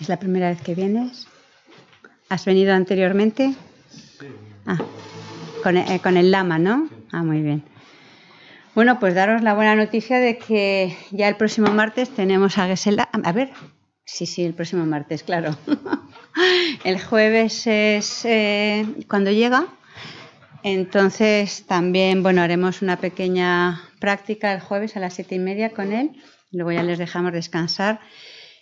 ¿Es la primera vez que vienes? ¿Has venido anteriormente? Sí. Ah, eh, con el lama, ¿no? Ah, muy bien. Bueno, pues daros la buena noticia de que ya el próximo martes tenemos a Gesela. A ver, sí, sí, el próximo martes, claro. el jueves es eh, cuando llega. Entonces también, bueno, haremos una pequeña práctica el jueves a las siete y media con él. Luego ya les dejamos descansar.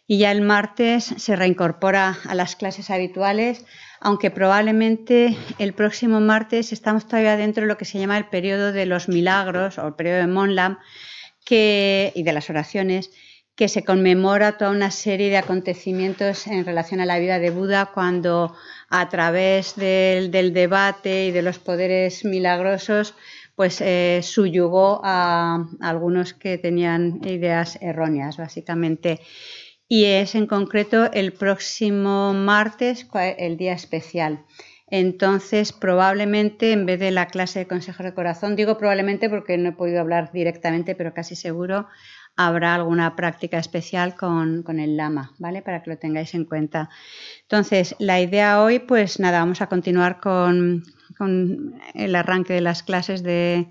Y ya el martes se reincorpora a las clases habituales aunque probablemente el próximo martes estamos todavía dentro de lo que se llama el periodo de los milagros o el periodo de Monlam y de las oraciones, que se conmemora toda una serie de acontecimientos en relación a la vida de Buda cuando a través del, debate y de los poderes milagrosos pues eh, subyugó a algunos que tenían ideas erróneas, básicamente y es en concreto el próximo martes, el día especial. Entonces, probablemente en vez de la clase de consejo de corazón, digo probablemente porque no he podido hablar directamente, pero casi seguro habrá alguna práctica especial con, el lama, ¿vale? Para que lo tengáis en cuenta. Entonces, la idea hoy, pues nada, vamos a continuar con el arranque de las clases de,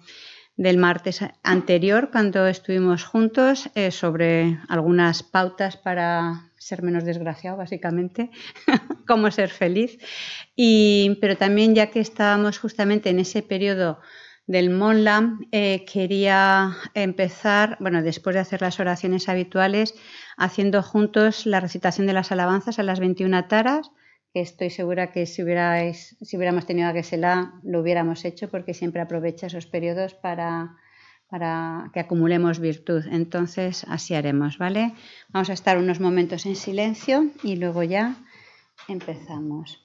del martes anterior, cuando estuvimos juntos, eh, sobre algunas pautas para ser menos desgraciado, básicamente, cómo ser feliz. Y, pero también, ya que estábamos justamente en ese periodo del Monlam, eh, quería empezar, bueno, después de hacer las oraciones habituales, haciendo juntos la recitación de las alabanzas a las 21 taras estoy segura que si, si hubiéramos tenido a Gesela lo hubiéramos hecho porque siempre aprovecha esos periodos para, para que acumulemos virtud. Entonces, así haremos, ¿vale? Vamos a estar unos momentos en silencio y luego ya empezamos.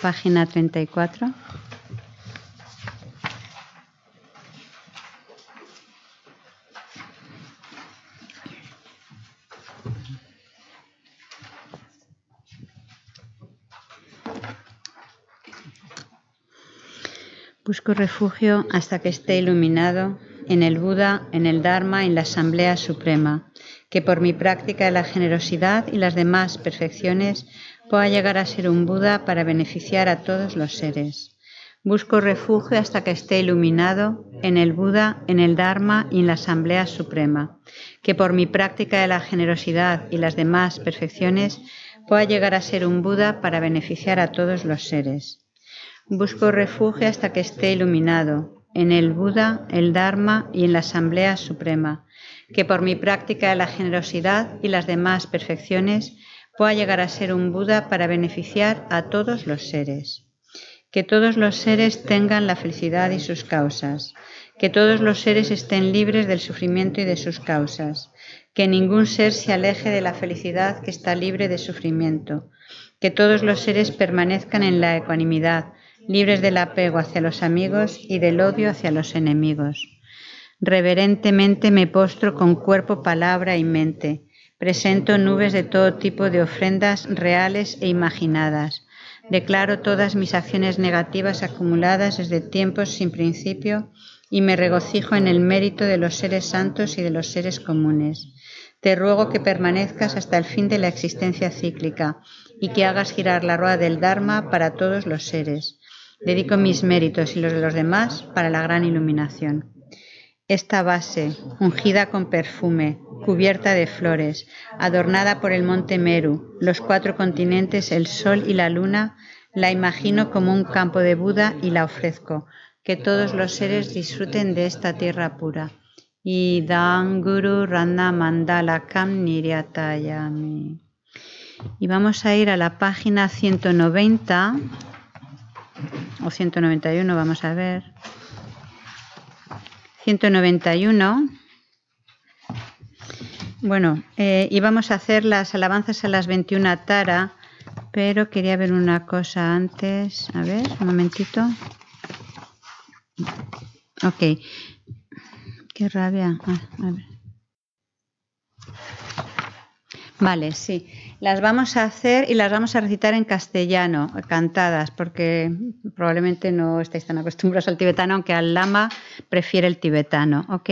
Página 34. Busco refugio hasta que esté iluminado en el Buda, en el Dharma, en la Asamblea Suprema, que por mi práctica de la generosidad y las demás perfecciones pueda llegar a ser un Buda para beneficiar a todos los seres. Busco refugio hasta que esté iluminado en el Buda, en el Dharma y en la Asamblea Suprema, que por mi práctica de la generosidad y las demás perfecciones pueda llegar a ser un Buda para beneficiar a todos los seres. Busco refugio hasta que esté iluminado en el Buda, el Dharma y en la Asamblea Suprema, que por mi práctica de la generosidad y las demás perfecciones pueda llegar a ser un Buda para beneficiar a todos los seres. Que todos los seres tengan la felicidad y sus causas, que todos los seres estén libres del sufrimiento y de sus causas, que ningún ser se aleje de la felicidad que está libre de sufrimiento, que todos los seres permanezcan en la ecuanimidad, libres del apego hacia los amigos y del odio hacia los enemigos. Reverentemente me postro con cuerpo, palabra y mente. Presento nubes de todo tipo de ofrendas reales e imaginadas. Declaro todas mis acciones negativas acumuladas desde tiempos sin principio y me regocijo en el mérito de los seres santos y de los seres comunes. Te ruego que permanezcas hasta el fin de la existencia cíclica y que hagas girar la rueda del Dharma para todos los seres. Dedico mis méritos y los de los demás para la gran iluminación. Esta base, ungida con perfume, cubierta de flores, adornada por el monte Meru, los cuatro continentes, el sol y la luna, la imagino como un campo de Buda y la ofrezco. Que todos los seres disfruten de esta tierra pura. Y Guru Randa Mandala Kam Niryatayami. Y vamos a ir a la página 190 o 191, vamos a ver. 191. Bueno, eh, íbamos a hacer las alabanzas a las 21 Tara, pero quería ver una cosa antes. A ver, un momentito. Ok. Qué rabia. Ah, a ver. Vale, sí. Las vamos a hacer y las vamos a recitar en castellano, cantadas, porque probablemente no estáis tan acostumbrados al tibetano, aunque al lama prefiere el tibetano, ¿ok?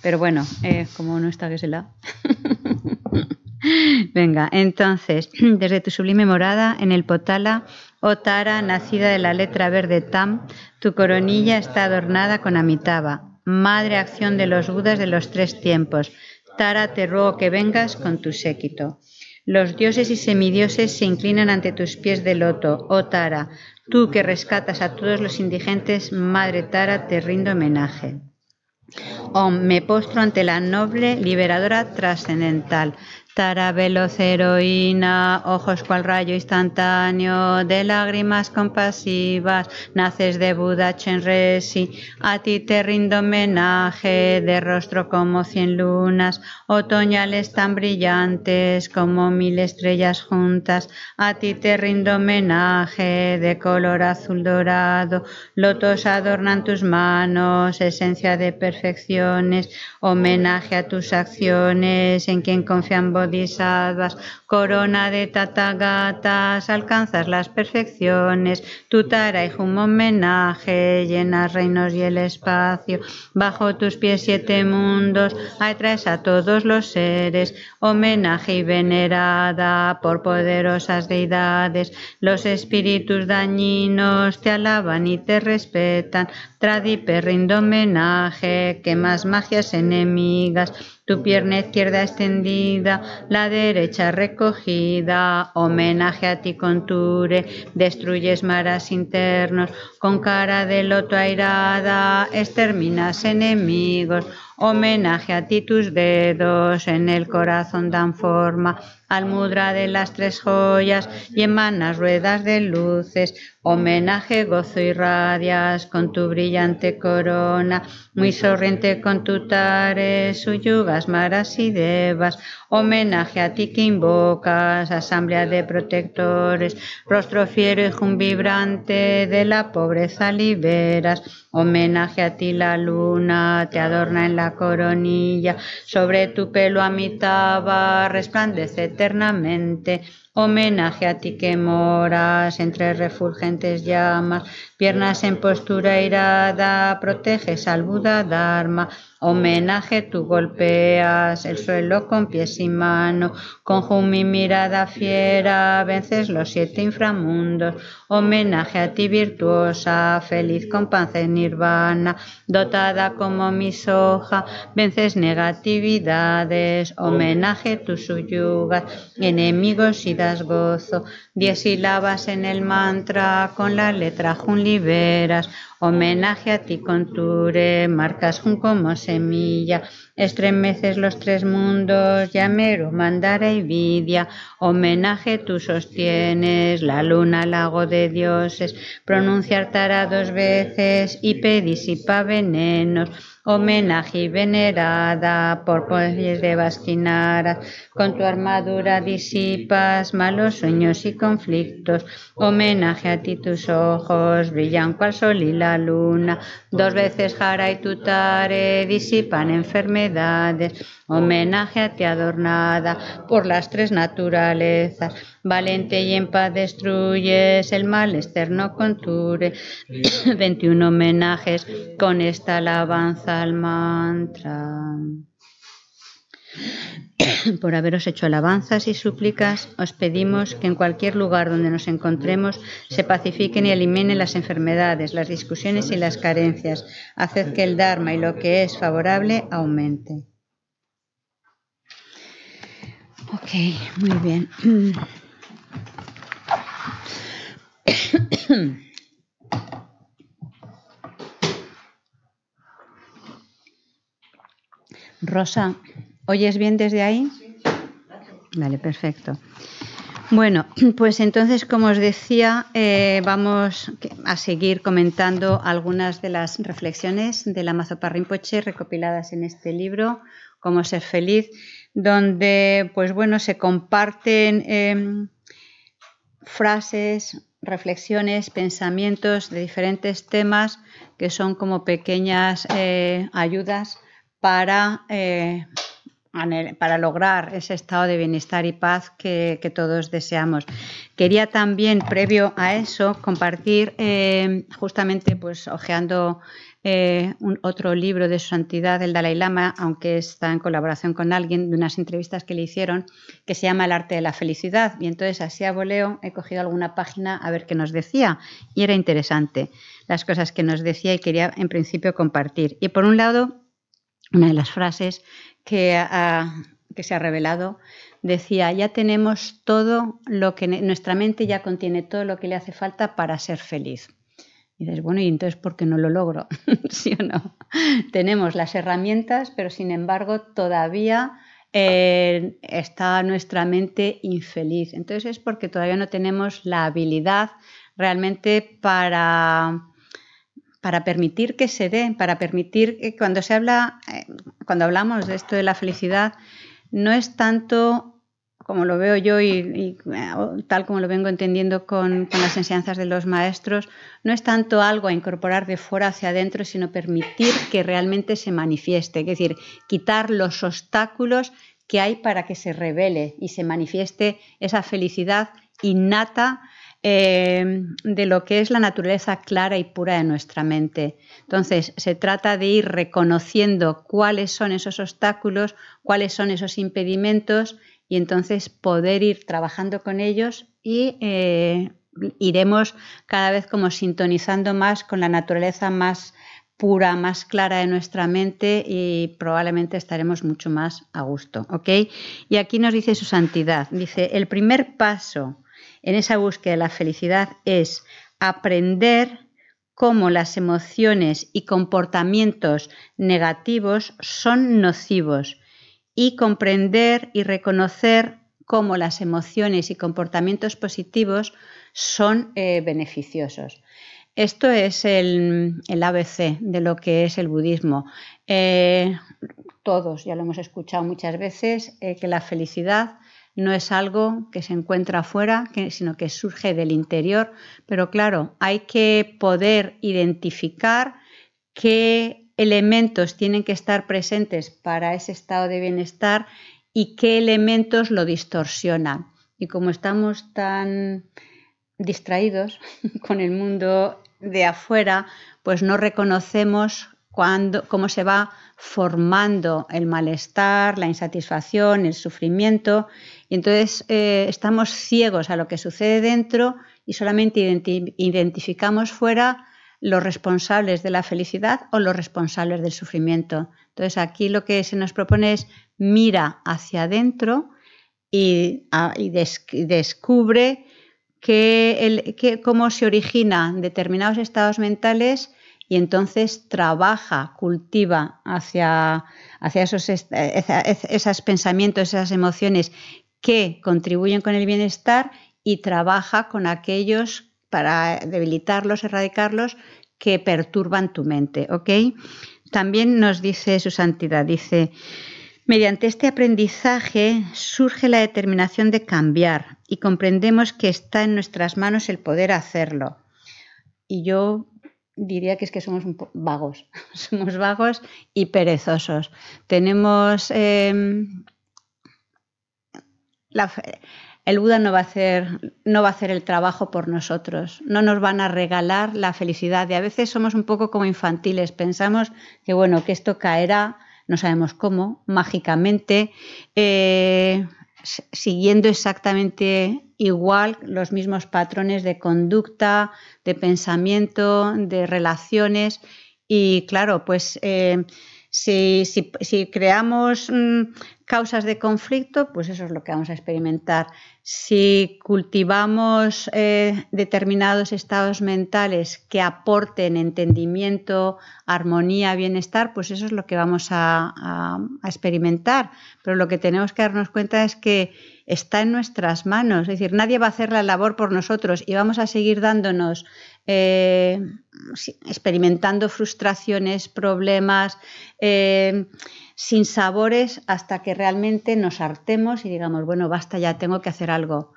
Pero bueno, eh, como no está que se la. Venga, entonces, desde tu sublime morada en el Potala, oh Tara, nacida de la letra verde Tam, tu coronilla está adornada con Amitabha, madre acción de los Budas de los tres tiempos. Tara, te ruego que vengas con tu séquito. Los dioses y semidioses se inclinan ante tus pies de loto, oh Tara, tú que rescatas a todos los indigentes, Madre Tara, te rindo homenaje. Oh, me postro ante la noble liberadora trascendental, Tara veloz heroína, ojos cual rayo instantáneo, de lágrimas compasivas, naces de Buda Chenresi, a ti te rindo homenaje, de rostro como cien lunas, otoñales tan brillantes como mil estrellas juntas, a ti te rindo homenaje, de color azul dorado, lotos adornan tus manos, esencia de perfecciones, homenaje a tus acciones, en quien confían bodhisattvas, corona de tatagatas, alcanzas las perfecciones, tu tara y un homenaje, llenas reinos y el espacio, bajo tus pies siete mundos, atraes a todos los seres, homenaje y venerada por poderosas deidades, los espíritus dañinos te alaban y te respetan, Tradipe rindo homenaje, que más magias enemigas, tu pierna izquierda extendida, la derecha recogida, homenaje a ti conture, destruyes maras internos, con cara de loto airada, exterminas enemigos, Homenaje a ti tus dedos en el corazón dan forma almudra de las tres joyas y emanas ruedas de luces, homenaje, gozo y radias con tu brillante corona, muy sorriente con tu tare, suyugas, maras y devas, homenaje a ti que invocas, asamblea de protectores, rostro fiero y vibrante de la pobreza liberas, homenaje a ti la luna te adorna en la coronilla, sobre tu pelo a mitad resplandece eternamente. Homenaje a ti que moras entre refulgentes llamas, piernas en postura irada, proteges al Buda Dharma. Homenaje tú golpeas el suelo con pies y manos, con mi mirada fiera vences los siete inframundos. Homenaje a ti virtuosa, feliz con en nirvana, dotada como mi soja, vences negatividades. Homenaje tú suyugas, enemigos y das gozo. Diez sílabas en el mantra con la letra Jun liberas. Homenaje a ti conture, marcas Jun como semilla. Estremeces los tres mundos, llamero, mandara y vidia. Homenaje tú sostienes, la luna, lago de dioses. Pronunciar tara dos veces y pedisipa venenos homenaje y venerada por poderes de Basquinara, con tu armadura disipas malos sueños y conflictos, homenaje a ti tus ojos brillan cual sol y la luna, dos veces Jara y Tutare disipan enfermedades, homenaje a ti adornada por las tres naturalezas, valente y en paz destruyes el mal externo conture, 21 homenajes con esta alabanza al mantra. Por haberos hecho alabanzas y súplicas, os pedimos que en cualquier lugar donde nos encontremos se pacifiquen y eliminen las enfermedades, las discusiones y las carencias. Haced que el Dharma y lo que es favorable aumente. Ok, muy bien. Rosa, ¿oyes bien desde ahí? Vale, perfecto. Bueno, pues entonces, como os decía, eh, vamos a seguir comentando algunas de las reflexiones de la Mazopa Rinpoche recopiladas en este libro, Cómo ser feliz, donde, pues bueno, se comparten em, frases, reflexiones, pensamientos de diferentes temas que son como pequeñas eh, ayudas para, eh, para lograr ese estado de bienestar y paz que, todos deseamos. Quería también, previo a eso, compartir, eh, justamente pues ojeando eh, un, otro libro de su santidad, el Dalai Lama, aunque está en colaboración con alguien, de unas entrevistas que le hicieron, que se llama El arte de la felicidad. Y entonces, así a voleo, he cogido alguna página a ver qué nos decía. Y era interesante las cosas que nos decía y quería, en principio, compartir. Y por un lado, una de las frases que, que se ha revelado decía, ya tenemos todo lo que nuestra mente ya contiene todo lo que le hace falta para ser feliz. Y dices, bueno, ¿y entonces por qué no lo logro? ¿Sí o no? Tenemos las herramientas, pero sin embargo todavía eh, está nuestra mente infeliz. Entonces es porque todavía no tenemos la habilidad realmente para para permitir que se dé, para permitir que cuando se habla, eh, cuando hablamos de esto de la felicidad, no es tanto como lo veo yo y, eh, tal como lo vengo entendiendo con, las enseñanzas de los maestros, no es tanto algo a incorporar de fuera hacia adentro, sino permitir que realmente se manifieste, es decir, quitar los obstáculos que hay para que se revele y se manifieste esa felicidad innata eh, de lo que es la naturaleza clara y pura de nuestra mente. Entonces, se trata de ir reconociendo cuáles son esos obstáculos, cuáles son esos impedimentos y entonces poder ir trabajando con ellos y eh, iremos cada vez como sintonizando más con la naturaleza más pura, más clara de nuestra mente y probablemente estaremos mucho más a gusto. ¿ok? Y aquí nos dice su santidad, dice, el primer paso en esa búsqueda de la felicidad es aprender cómo las emociones y comportamientos negativos son nocivos y comprender y reconocer cómo las emociones y comportamientos positivos son eh, beneficiosos. Esto es el, ABC de lo que es el budismo. Eh, todos ya lo hemos escuchado muchas veces, eh, que la felicidad no es algo que se encuentra afuera, sino que surge del interior. Pero claro, hay que poder identificar qué elementos tienen que estar presentes para ese estado de bienestar y qué elementos lo distorsionan. Y como estamos tan distraídos con el mundo de afuera, pues no reconocemos cómo se va formando el malestar, la insatisfacción, el sufrimiento, y entonces eh, estamos ciegos a lo que sucede dentro y solamente identificamos fuera los responsables de la felicidad o los responsables del sufrimiento. Entonces aquí lo que se nos propone es mira hacia adentro y, descubre cómo se originan determinados estados mentales y entonces trabaja, cultiva hacia, hacia esos, esos pensamientos, esas emociones que contribuyen con el bienestar y trabaja con aquellos para debilitarlos, erradicarlos, que perturban tu mente. ¿ok? También nos dice su santidad, dice, mediante este aprendizaje surge la determinación de cambiar y comprendemos que está en nuestras manos el poder hacerlo. Y yo diría que es que somos vagos, somos vagos y perezosos. Tenemos em, el Buda no va, a hacer, no va a hacer el trabajo por nosotros, no nos van a regalar la felicidad. Y a veces somos un poco como infantiles, pensamos que bueno, que esto caerá, no sabemos cómo, mágicamente, eh, siguiendo exactamente igual los mismos patrones de conducta, de pensamiento, de relaciones. Y claro, pues eh, si, creamos mm, causas de conflicto, pues eso es lo que vamos a experimentar. Si cultivamos eh, determinados estados mentales que aporten entendimiento, armonía, bienestar, pues eso es lo que vamos a experimentar. Pero lo que tenemos que darnos cuenta es que está en nuestras manos. Es decir, nadie va a hacer la labor por nosotros y vamos a seguir dándonos, eh, experimentando frustraciones, problemas, eh, sin sabores, hasta que realmente nos hartemos y digamos, bueno, basta ya, tengo que hacer algo.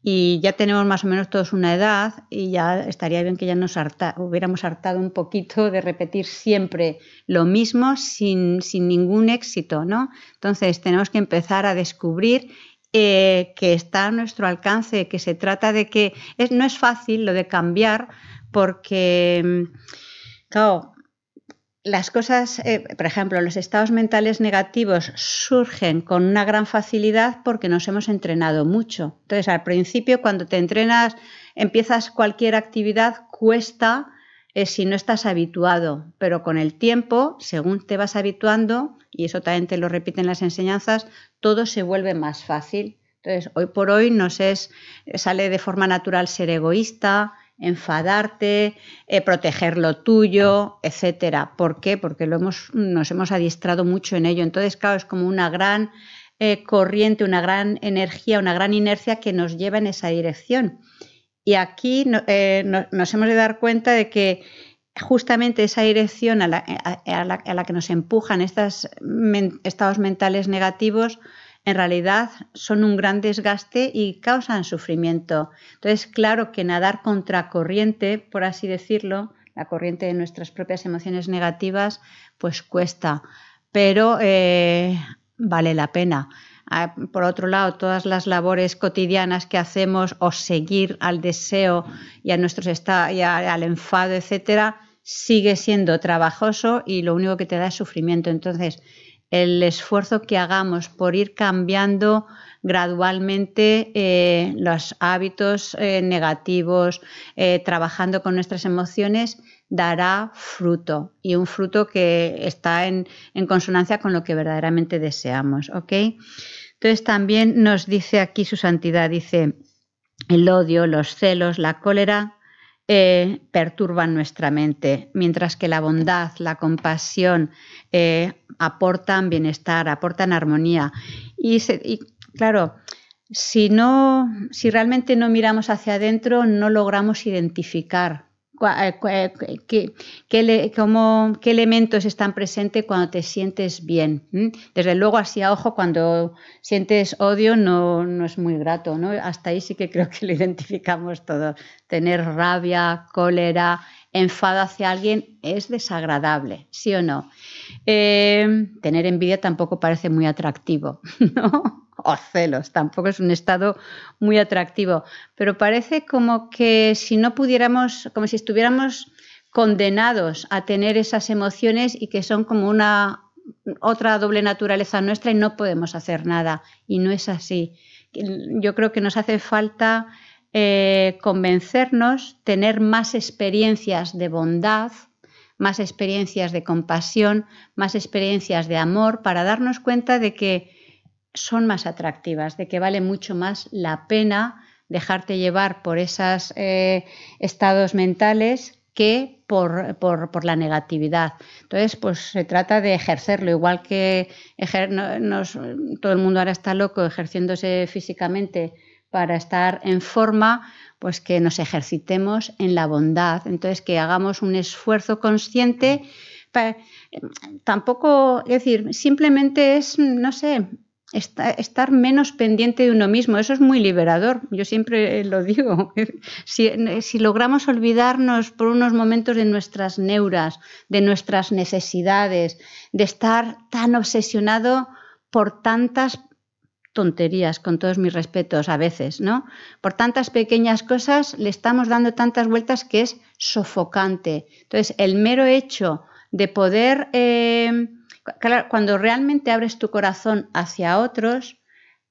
Y ya tenemos más o menos todos una edad y ya estaría bien que ya nos hubiéramos hartado un poquito de repetir siempre lo mismo sin, sin ningún éxito, ¿no? Entonces tenemos que empezar a descubrir eh, que está a nuestro alcance, que se trata de que no es fácil lo de cambiar porque, mm, claro, las cosas, eh, por ejemplo, los estados mentales negativos surgen con una gran facilidad porque nos hemos entrenado mucho. Entonces, al principio, cuando te entrenas, empiezas cualquier actividad, cuesta es si no estás habituado, pero con el tiempo, según te vas habituando, y eso también te lo repiten las enseñanzas, todo se vuelve más fácil. Entonces, hoy por hoy nos es, sale de forma natural ser egoísta, enfadarte, eh, proteger lo tuyo, etcétera. ¿Por qué? Porque lo hemos, nos hemos adiestrado mucho en ello. Entonces, claro, es como una gran eh, corriente, una gran energía, una gran inercia que nos lleva en esa dirección. Y aquí eh, nos hemos de dar cuenta de que justamente esa dirección a la, que nos empujan estos estados mentales negativos, en realidad son un gran desgaste y causan sufrimiento. Entonces, claro que nadar contra corriente, por así decirlo, la corriente de nuestras propias emociones negativas, pues cuesta, pero eh, vale la pena. Ah, por otro lado, todas las labores cotidianas que hacemos o seguir al deseo y a nuestros y al enfado, etcétera, sigue siendo trabajoso y lo único que te da es sufrimiento. Entonces, el esfuerzo que hagamos por ir cambiando gradualmente eh, los hábitos eh, negativos, eh, trabajando con nuestras emociones, dará fruto y un fruto que está en, consonancia con lo que verdaderamente deseamos. ¿ok? Entonces también nos dice aquí su santidad, dice, el odio, los celos, la cólera eh, perturban nuestra mente, mientras que la bondad, la compasión eh, aportan bienestar, aportan armonía. Y, y claro, si, no, si realmente no miramos hacia adentro, no logramos identificar eh, eh, qué, elementos están presentes cuando te sientes bien. Desde luego, así a ojo, cuando sientes odio no, no, es muy grato. ¿no? Hasta ahí sí que creo que lo identificamos todo. Tener rabia, cólera, enfado hacia alguien es desagradable, ¿sí o no? Eh, tener envidia tampoco parece muy atractivo, ¿no? O celos, tampoco es un estado muy atractivo, pero parece como que si no pudiéramos, como si estuviéramos condenados a tener esas emociones y que son como una otra doble naturaleza nuestra y no podemos hacer nada. Y no es así. Yo creo que nos hace falta eh, convencernos, tener más experiencias de bondad, más experiencias de compasión, más experiencias de amor, para darnos cuenta de que son más atractivas, de que vale mucho más la pena dejarte llevar por esos eh, estados mentales que por, la negatividad. Entonces, pues se trata de ejercerlo, igual que todo el mundo ahora está loco ejerciéndose físicamente para estar en forma, pues que nos ejercitemos en la bondad. Entonces, que hagamos un esfuerzo consciente. tampoco, es decir, simplemente es, no sé, estar menos pendiente de uno mismo. Eso es muy liberador. Yo siempre lo digo. Si, logramos olvidarnos por unos momentos de nuestras neuras, de nuestras necesidades, de estar tan obsesionado por tantas tonterías, con todos mis respetos a veces, ¿no? Por tantas pequeñas cosas le estamos dando tantas vueltas que es sofocante. Entonces, el mero hecho de poder... Eh, cuando realmente abres tu corazón hacia otros,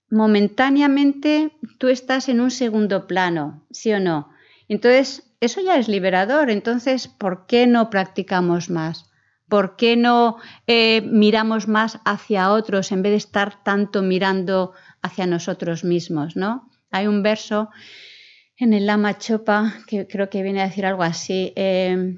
momentáneamente tú estás en un segundo plano, ¿sí o no? Entonces, eso ya es liberador. Entonces, ¿por qué no practicamos más? ¿Por qué no eh, miramos más hacia otros en vez de estar tanto mirando hacia nosotros mismos? ¿no? Hay un verso en el Lama Chopa que creo que viene a decir algo así. Eh,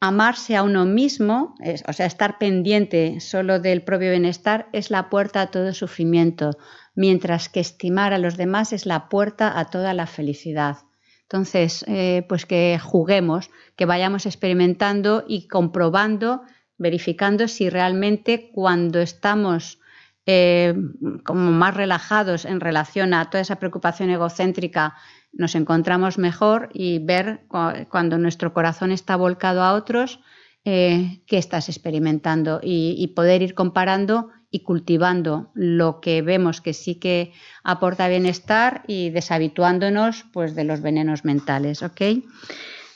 amarse a uno mismo, o sea, estar pendiente solo del propio bienestar, es la puerta a todo sufrimiento, mientras que estimar a los demás es la puerta a toda la felicidad. Entonces, eh, pues que juguemos, que vayamos experimentando y comprobando, verificando si realmente cuando estamos eh, como más relajados en relación a toda esa preocupación egocéntrica nos encontramos mejor y ver cuando nuestro corazón está volcado a otros eh, qué estás experimentando y, poder ir comparando y cultivando lo que vemos que sí que aporta bienestar y deshabituándonos pues, de los venenos mentales.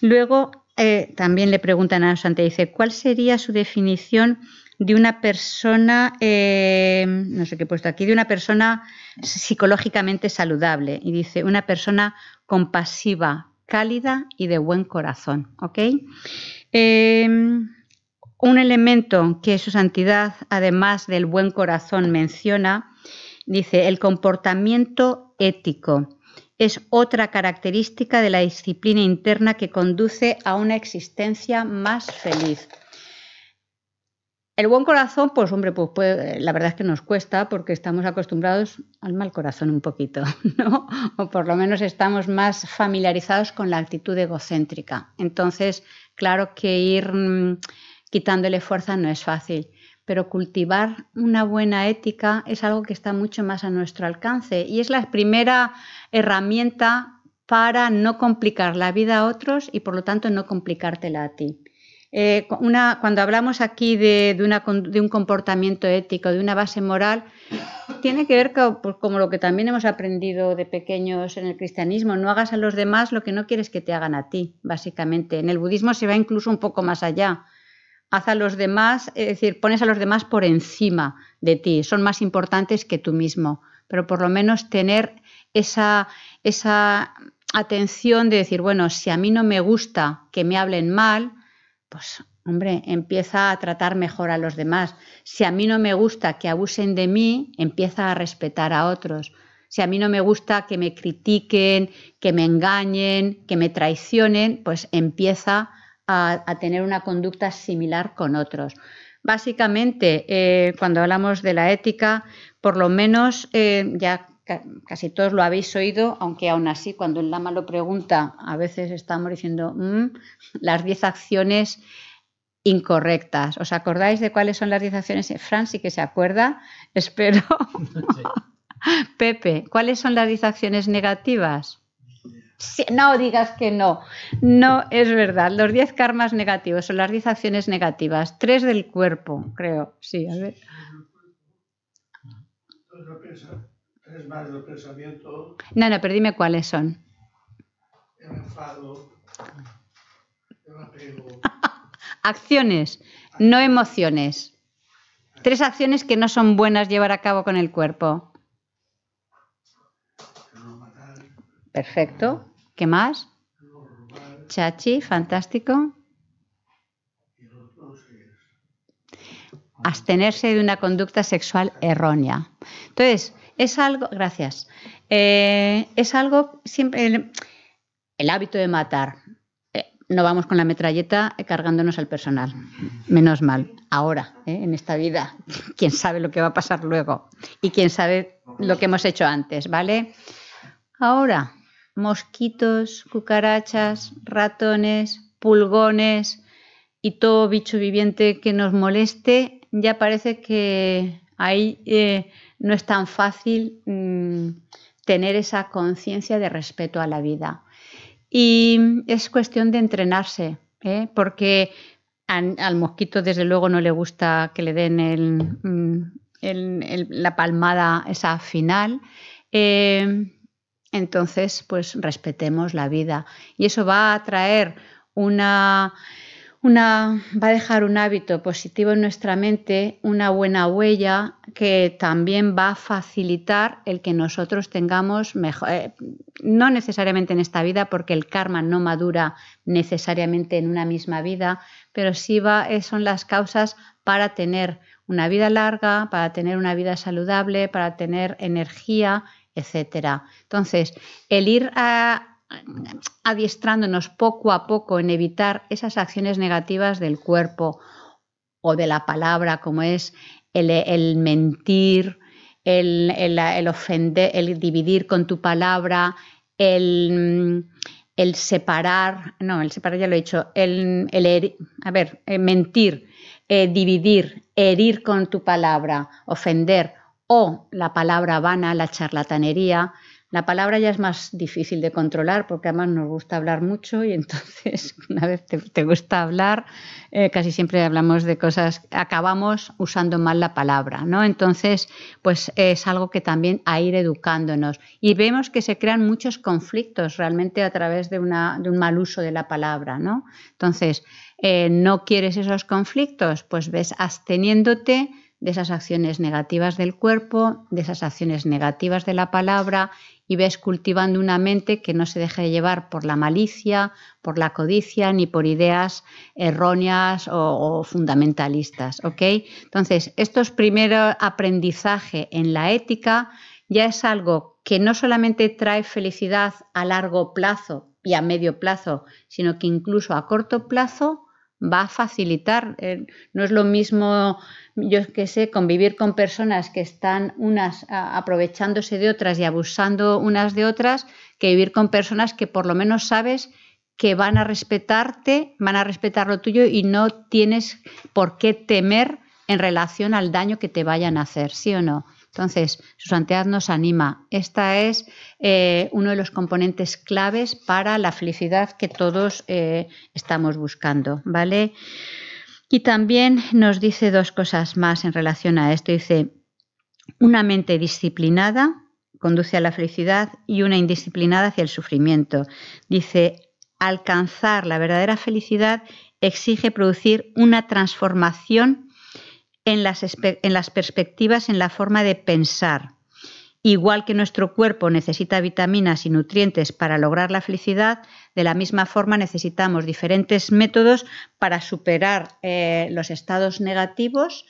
Luego eh, también le preguntan a Santa, dice, ¿cuál sería su definición de una persona, eh, no sé qué he puesto aquí, de una persona psicológicamente saludable. Y dice, una persona compasiva, cálida y de buen corazón. Em, un elemento que su santidad, además del buen corazón, menciona, dice, el comportamiento ético. Es otra característica de la disciplina interna que conduce a una existencia más feliz. El buen corazón, pues hombre, pues la verdad es que nos cuesta porque estamos acostumbrados al mal corazón un poquito, ¿no? O por lo menos estamos más familiarizados con la actitud egocéntrica. Entonces, claro que ir mm, quitándole fuerza no es fácil, pero cultivar una buena ética es algo que está mucho más a nuestro alcance y es la primera herramienta para no complicar la vida a otros y por lo tanto no complicártela a ti. Eh, cuando hablamos aquí de, un comportamiento ético, de una base moral, tiene que ver con, pues, como lo que también hemos aprendido de pequeños en el cristianismo, no hagas a los demás lo que no quieres que te hagan a ti, básicamente. En el budismo se va incluso un poco más allá. Haz a los demás, es decir, pones a los demás por encima de ti, son más importantes que tú mismo, pero por lo menos tener esa, esa atención de decir, bueno, si a mí no me gusta que me hablen mal, pues hombre, empieza a tratar mejor a los demás. Si a mí no me gusta que abusen de mí, empieza a respetar a otros. Si a mí no me gusta que me critiquen, que me engañen, que me traicionen, pues empieza a, tener una conducta similar con otros. Básicamente, eh, cuando hablamos de la ética, por lo menos eh, ya casi todos lo habéis oído, aunque aún así cuando el lama lo pregunta, a veces estamos diciendo mm, las 10 acciones incorrectas. ¿Os acordáis de cuáles son las 10 acciones? Fran sí que se acuerda, espero. Pepe, ¿cuáles son las 10 acciones negativas? no digas que no. No es verdad. Los 10 karmas negativos son las 10 acciones negativas. Tres del cuerpo, creo. Sí, a ver. Tres más del pensamiento. No, no, pero dime cuáles son. El enfado, el apego. acciones, no emociones. Tres acciones que no son buenas llevar a cabo con el cuerpo. Perfecto. ¿Qué más? Chachi, fantástico. Abstenerse de una conducta sexual errónea. Entonces, es algo, gracias, eh, es algo siempre, el, hábito de matar. Eh, no vamos con la metralleta cargándonos al personal, menos mal. Ahora, eh, en esta vida, quién sabe lo que va a pasar luego y quién sabe lo que hemos hecho antes, ¿vale? Ahora, mosquitos, cucarachas, ratones, pulgones y todo bicho viviente que nos moleste, ya parece que eh, no es tan fácil mm, tener esa conciencia de respeto a la vida. Y es cuestión de entrenarse, ¿eh? porque al, mosquito desde luego no le gusta que le den mm, la palmada esa final. Eh, entonces pues respetemos la vida y eso va a traer una, una, va a dejar un hábito positivo en nuestra mente, una buena huella que también va a facilitar el que nosotros tengamos mejor, eh, no necesariamente en esta vida, porque el karma no madura necesariamente en una misma vida, pero sí va, eh, son las causas para tener una vida larga, para tener una vida saludable, para tener energía etcétera. Entonces, el ir adiestrándonos poco a poco en evitar esas acciones negativas del cuerpo o de la palabra, como es el, mentir, el, ofender, el dividir con tu palabra, el, separar, no, el separar ya lo he dicho, el, a ver, eh, mentir, eh, dividir, herir con tu palabra, ofender o la palabra vana, la charlatanería. La palabra ya es más difícil de controlar porque además nos gusta hablar mucho y entonces una vez te, gusta hablar, eh, casi siempre hablamos de cosas, acabamos usando mal la palabra, ¿no? Entonces, pues es algo que también a ir educándonos y vemos que se crean muchos conflictos realmente a través de, una, de un mal uso de la palabra, ¿no? Entonces, eh, ¿no quieres esos conflictos? Pues ves absteniéndote de esas acciones negativas del cuerpo, de esas acciones negativas de la palabra y ves cultivando una mente que no se deje llevar por la malicia, por la codicia ni por ideas erróneas o, fundamentalistas. ¿ok? Entonces, estos primeros aprendizaje en la ética ya es algo que no solamente trae felicidad a largo plazo y a medio plazo, sino que incluso a corto plazo va a facilitar. Eh, no es lo mismo, yo que sé, convivir con personas que están unas aprovechándose de otras y abusando unas de otras, que vivir con personas que por lo menos sabes que van a respetarte, van a respetar lo tuyo y no tienes por qué temer en relación al daño que te vayan a hacer, ¿sí o no? Entonces, su santidad nos anima. Esta es eh, uno de los componentes claves para la felicidad que todos eh, estamos buscando, ¿vale? Y también nos dice dos cosas más en relación a esto. Dice, una mente disciplinada conduce a la felicidad y una indisciplinada hacia el sufrimiento. Dice, alcanzar la verdadera felicidad exige producir una transformación en las, perspectivas, en la forma de pensar. Igual que nuestro cuerpo necesita vitaminas y nutrientes para lograr la felicidad, de la misma forma necesitamos diferentes métodos para superar eh, los estados negativos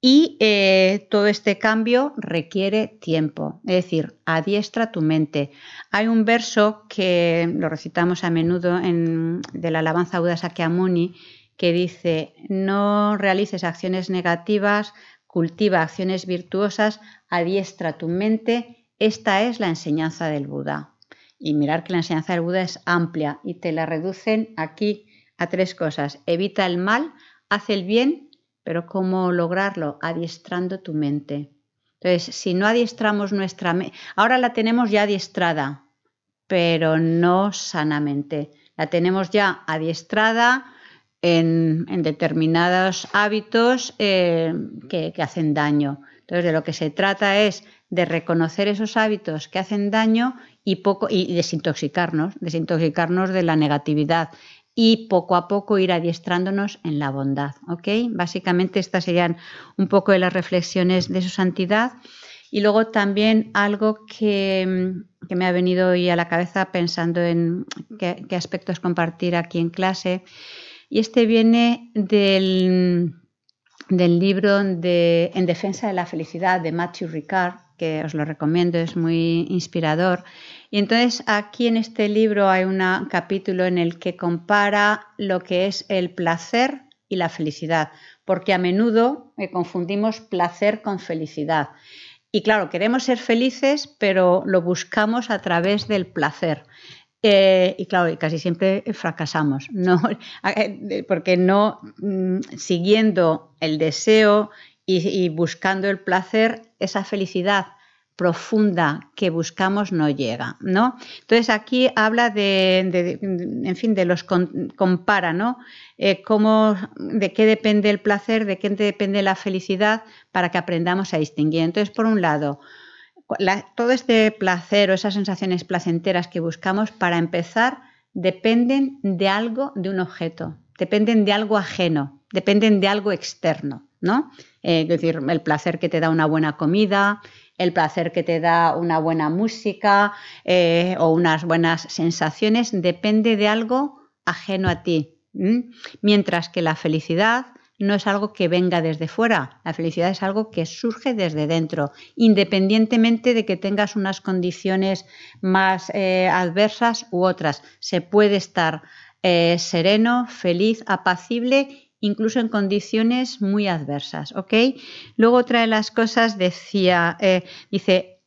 y eh, todo este cambio requiere tiempo, es decir, adiestra tu mente. Hay un verso que lo recitamos a menudo en, de la alabanza Buda Sakyamuni que dice, no realices acciones negativas, cultiva acciones virtuosas, adiestra tu mente. Esta es la enseñanza del Buda. Y mirar que la enseñanza del Buda es amplia y te la reducen aquí a tres cosas. Evita el mal, haz el bien pero ¿cómo lograrlo? Adiestrando tu mente. Entonces, si no adiestramos nuestra mente, ahora la tenemos ya adiestrada, pero no sanamente. La tenemos ya adiestrada en, determinados hábitos eh, que, que hacen daño. Entonces, de lo que se trata es de reconocer esos hábitos que hacen daño y poco y desintoxicarnos, desintoxicarnos de la negatividad y poco a poco ir adiestrándonos en la bondad. ¿ok? Básicamente estas serían un poco de las reflexiones de su santidad. Y luego también algo que, me ha venido hoy a la cabeza pensando en qué, aspectos compartir aquí en clase. Y este viene del, libro de En defensa de la felicidad de Matthew Ricard, que os lo recomiendo, es muy inspirador. Y entonces aquí en este libro hay un capítulo en el que compara lo que es el placer y la felicidad, porque a menudo eh, confundimos placer con felicidad. Y claro, queremos ser felices, pero lo buscamos a través del placer. Eh, y claro, casi siempre fracasamos, ¿no? Eh, porque no mm, siguiendo el deseo y buscando el placer, esa felicidad profunda que buscamos no llega, ¿no? Entonces aquí habla de, en fin, de los compara, ¿no? Eh, cómo, de qué depende el placer, de qué depende la felicidad, para que aprendamos a distinguir. Entonces, por un lado, todo este placer o esas sensaciones placenteras que buscamos, para empezar, dependen de algo, de un objeto, dependen de algo ajeno, dependen de algo externo, ¿no? Eh, es decir, el placer que te da una buena comida, el placer que te da una buena música eh, o unas buenas sensaciones depende de algo ajeno a ti. Mientras que la felicidad no es algo que venga desde fuera, la felicidad es algo que surge desde dentro, independientemente de que tengas unas condiciones más eh, adversas u otras. Se puede estar eh, sereno, feliz, apacible incluso en condiciones muy adversas, ¿ok? Luego otra de las cosas decía, eh, dice,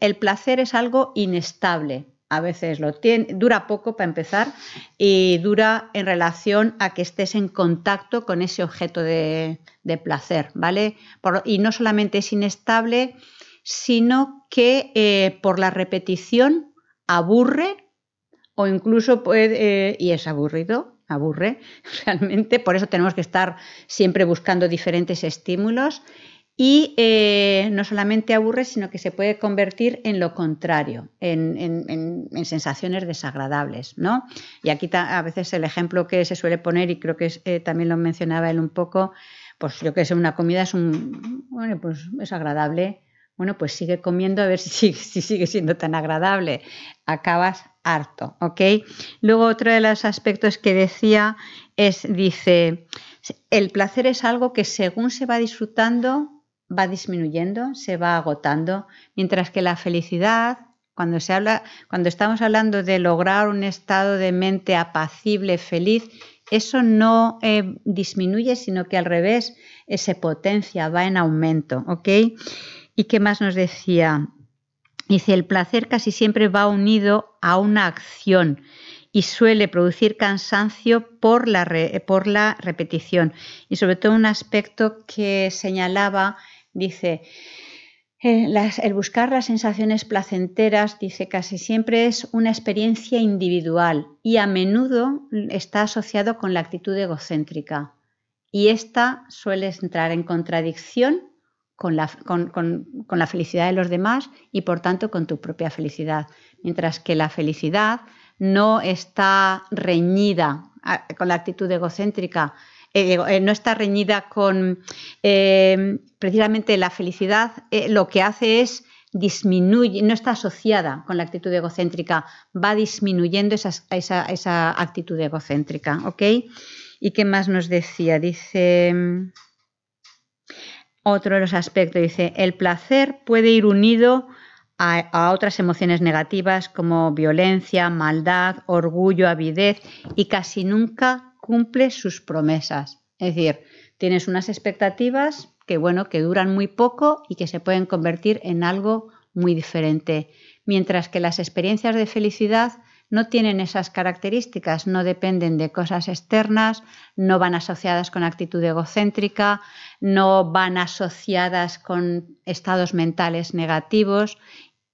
el placer es algo inestable, a veces lo tiene, dura poco para empezar y dura en relación a que estés en contacto con ese objeto de, placer, ¿vale? y no solamente es inestable, sino que eh, por la repetición aburre o incluso puede, eh, y es aburrido, aburre realmente, por eso tenemos que estar siempre buscando diferentes estímulos y eh, no solamente aburre, sino que se puede convertir en lo contrario, en, sensaciones desagradables. ¿no? Y aquí a veces el ejemplo que se suele poner, y creo que eh, también lo mencionaba él un poco, pues yo que sé, una comida es, un, bueno, pues es agradable, bueno, pues sigue comiendo a ver si, si, sigue siendo tan agradable. Acabas harto, ¿ok? Luego otro de los aspectos que decía es, dice, el placer es algo que según se va disfrutando, va disminuyendo, se va agotando, mientras que la felicidad, cuando, se habla, cuando estamos hablando de lograr un estado de mente apacible, feliz, eso no eh, disminuye, sino que al revés, se potencia, va en aumento, ¿ok? ¿Y qué más nos decía? Dice, el placer casi siempre va unido a una acción y suele producir cansancio por la, por la repetición. Y sobre todo un aspecto que señalaba, dice, eh, el buscar las sensaciones placenteras, dice, casi siempre es una experiencia individual y a menudo está asociado con la actitud egocéntrica. Y esta suele entrar en contradicción con la, con, la, felicidad de los demás y por tanto con tu propia felicidad. Mientras que la felicidad no está reñida ah, con la actitud egocéntrica, eh, eh, no está reñida con eh, precisamente la felicidad, lo que hace es disminuye, no está asociada con la actitud egocéntrica, va disminuyendo esa, esa, esa actitud egocéntrica. ¿ok? ¿Y qué más nos decía? Dice otro de los aspectos. Dice, el placer puede ir unido a, otras emociones negativas como violencia, maldad, orgullo, avidez y casi nunca cumple sus promesas. Es decir, tienes unas expectativas que bueno, que duran muy poco y que se pueden convertir en algo muy diferente, mientras que las experiencias de felicidad no tienen esas características, no dependen de cosas externas, no van asociadas con actitud egocéntrica, no van asociadas con estados mentales negativos,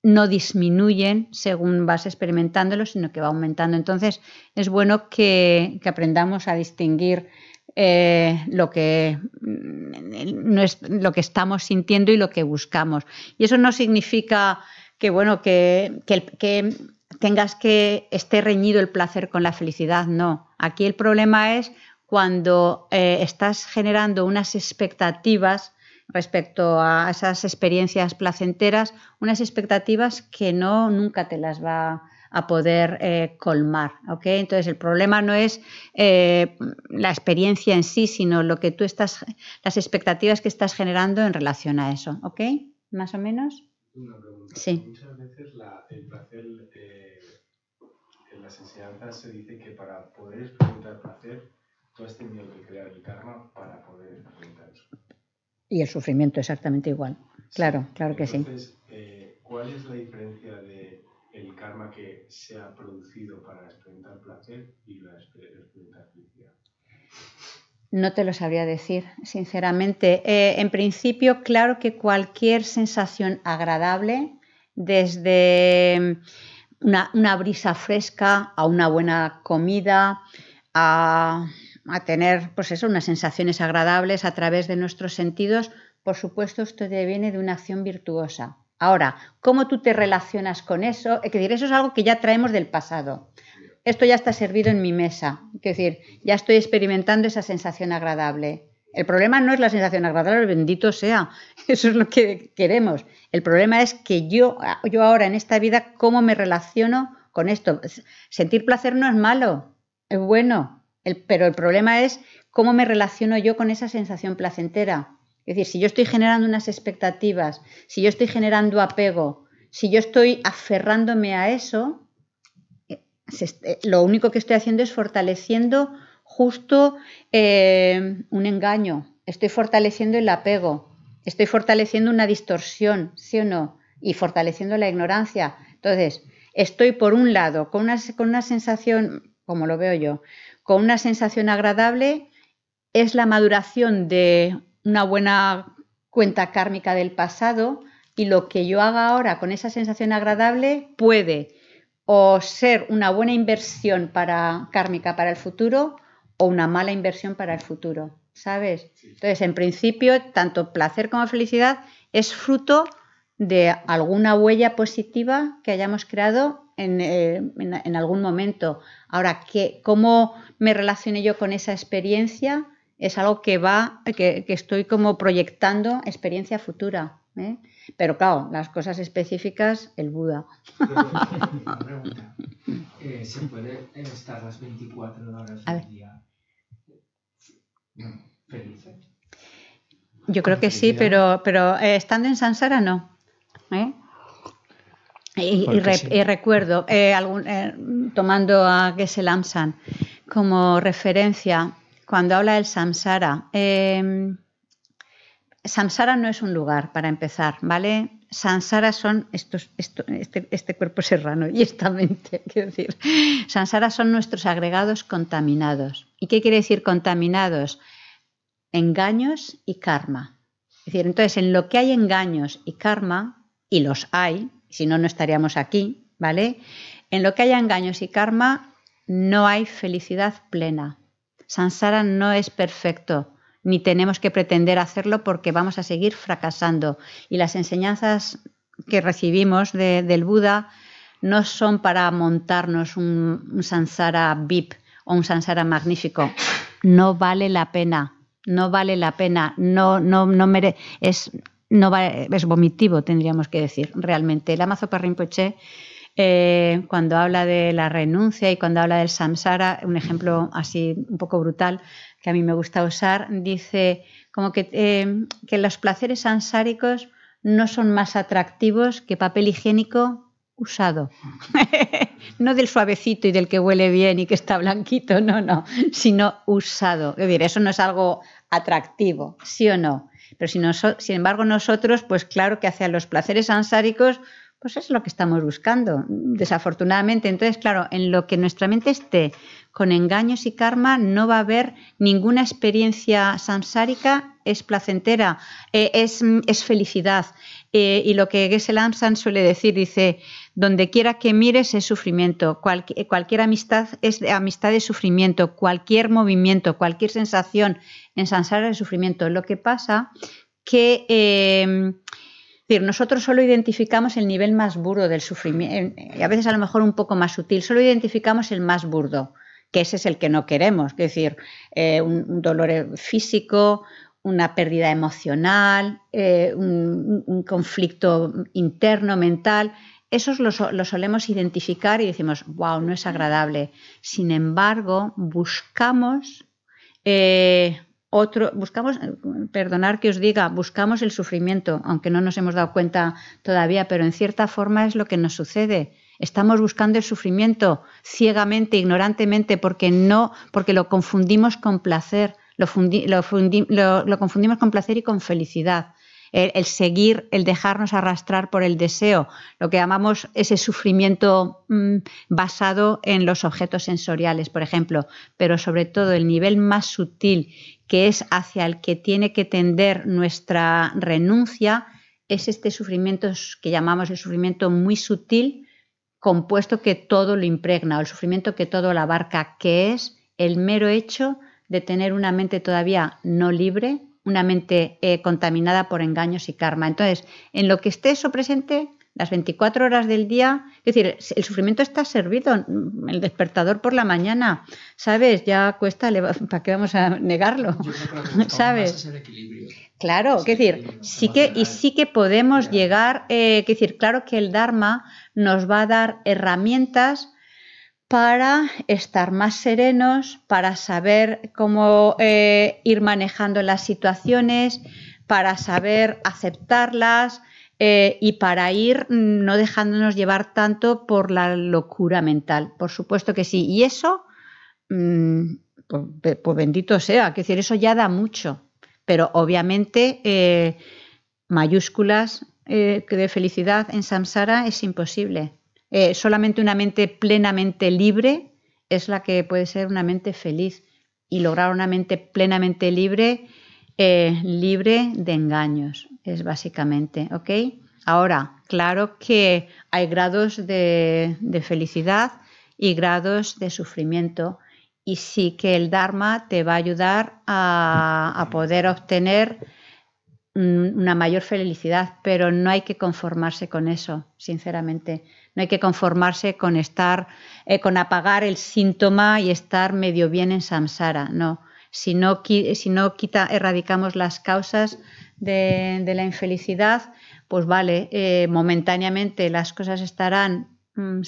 no disminuyen según vas experimentándolo, sino que va aumentando. Entonces es bueno que, aprendamos a distinguir eh, lo, que, mm, no es, lo que estamos sintiendo y lo que buscamos. Y eso no significa que, bueno, que, que tengas que esté reñido el placer con la felicidad, no. Aquí el problema es cuando eh, estás generando unas expectativas respecto a esas experiencias placenteras, unas expectativas que no nunca te las va a poder eh, colmar. Entonces el problema no es eh, la experiencia en sí, sino lo que tú estás, las expectativas que estás generando en relación a eso. ¿Ok? ¿Más o menos? Sí. Muchas veces el placer las enseñanzas se dice que para poder experimentar placer, tú has tenido que crear el karma para poder experimentar eso. Y el sufrimiento exactamente igual. Claro, claro que sí. Entonces, eh, ¿cuál es la diferencia de el karma que se ha producido para experimentar placer y la experimentar felicidad? No te lo sabría decir, sinceramente. Eh, en principio, claro que cualquier sensación agradable, desde una, brisa fresca, a una buena comida, a, tener pues eso, unas sensaciones agradables a través de nuestros sentidos, por supuesto esto viene de una acción virtuosa. Ahora, ¿cómo tú te relacionas con eso? Es decir, eso es algo que ya traemos del pasado. Esto ya está servido en mi mesa. Es decir, ya estoy experimentando esa sensación agradable. El problema no es la sensación agradable, bendito sea, eso es lo que queremos. El problema es que yo, yo ahora en esta vida, ¿cómo me relaciono con esto? Sentir placer no es malo, es bueno, pero el problema es cómo me relaciono yo con esa sensación placentera. Es decir, si yo estoy generando unas expectativas, si yo estoy generando apego, si yo estoy aferrándome a eso, eh, eh, lo único que estoy haciendo es fortaleciendo justo eh, un engaño, estoy fortaleciendo el apego, estoy fortaleciendo una distorsión, ¿sí o no? Y fortaleciendo la ignorancia. Entonces, estoy por un lado con una, con una sensación, como lo veo yo, con una sensación agradable, es la maduración de una buena cuenta kármica del pasado y lo que yo haga ahora con esa sensación agradable puede o ser una buena inversión para kármica para el futuro o una mala inversión para el futuro, ¿sabes? Entonces, en principio, tanto placer como felicidad es fruto de alguna huella positiva que hayamos creado en, eh, algún momento. Ahora, ¿qué, ¿cómo me relaciono yo con esa experiencia? Es algo que va, que, estoy como proyectando experiencia futura. ¿eh? Pero claro, las cosas específicas, el Buda. Eh, ¿Se puede estar las 24 horas del día yo creo que sí, pero, pero eh, estando en Sansara no. ¿eh? Y, recuerdo, eh, tomando a Gesel Amsan como referencia, cuando habla del samsara, samsara no es un lugar para empezar, ¿vale? Sansara son estos, este, este, cuerpo serrano y esta mente, quiero decir. Sansara son nuestros agregados contaminados. ¿Y qué quiere decir contaminados? engaños y karma. Es decir, entonces en lo que hay engaños y karma, y los hay, si no, no estaríamos aquí, ¿vale? En lo que haya engaños y karma, no hay felicidad plena. Sansara no es perfecto, ni tenemos que pretender hacerlo porque vamos a seguir fracasando. Y las enseñanzas que recibimos del Buda no son para montarnos un, un sansara VIP o un sansara magnífico. No vale la pena no vale la pena, no, no, no mere, no es vomitivo, tendríamos que decir, realmente. El Amazo Rinpoche, eh, cuando habla de la renuncia y cuando habla del samsara, un ejemplo así un poco brutal, que a mí me gusta usar, dice como que, eh, que los placeres ansáricos no son más atractivos que papel higiénico usado. no del suavecito y del que huele bien y que está blanquito, no, no, sino usado. Es decir, eso no es algo atractivo, ¿sí o no? Pero si sin embargo nosotros, pues claro que hacia los placeres ansáricos, pues es lo que estamos buscando, desafortunadamente. Entonces, claro, en lo que nuestra mente esté con engaños y karma, no va a haber ninguna experiencia samsárica, es placentera, eh, es, es, felicidad. Eh, y lo que Gesel Amsan suele decir, dice, donde quiera que mires es sufrimiento, cualquier amistad es amistad de sufrimiento, cualquier movimiento, cualquier sensación en samsara es sufrimiento. Lo que pasa que... Eh, decir, nosotros solo identificamos el nivel más burdo del sufrimiento, y a veces a lo mejor un poco más sutil, solo identificamos el más burdo, que ese es el que no queremos, es decir, eh, un, dolor físico, una pérdida emocional, eh, un, conflicto interno, mental. Esos lo, solemos identificar y decimos, wow, no es agradable. Sin embargo, buscamos eh, otro, buscamos, perdonar que os diga, buscamos el sufrimiento, aunque no nos hemos dado cuenta todavía, pero en cierta forma es lo que nos sucede. Estamos buscando el sufrimiento ciegamente, ignorantemente, porque no, porque lo confundimos con placer, lo, confundimos con placer y con felicidad. El, seguir, el dejarnos arrastrar por el deseo, lo que llamamos ese sufrimiento mm, basado en los objetos sensoriales, por ejemplo, pero sobre todo el nivel más sutil que es hacia el que tiene que tender nuestra renuncia, es este sufrimiento que llamamos el sufrimiento muy sutil, compuesto que todo lo impregna, o el sufrimiento que todo lo abarca, que es el mero hecho de tener una mente todavía no libre, una mente eh, contaminada por engaños y karma. Entonces, en lo que esté eso presente, las 24 horas del día, es decir, el sufrimiento está servido, el despertador por la mañana, ¿sabes? Ya cuesta, ¿para qué vamos a negarlo? ¿Sabes? Claro, es decir, sí que, y sí que podemos llegar, eh, es decir, claro que el Dharma nos va a dar herramientas para estar más serenos, para saber cómo eh, ir manejando las situaciones, para saber aceptarlas eh, y para ir no dejándonos llevar tanto por la locura mental. Por supuesto que sí. Y eso, mm, pues, pues, bendito sea, que decir, eso ya da mucho. Pero obviamente eh, mayúsculas de felicidad en samsara es imposible. Eh, solamente una mente plenamente libre es la que puede ser una mente feliz y lograr una mente plenamente libre, eh, libre de engaños, es básicamente, ¿ok? Ahora, claro que hay grados de, felicidad y grados de sufrimiento y sí que el Dharma te va a ayudar a poder obtener una mayor felicidad, pero no hay que conformarse con eso, sinceramente. No hay que conformarse con estar, eh, con apagar el síntoma y estar medio bien en samsara, no. Si no, si no quita, erradicamos las causas de, la infelicidad, pues vale, eh, momentáneamente las cosas estarán, mm,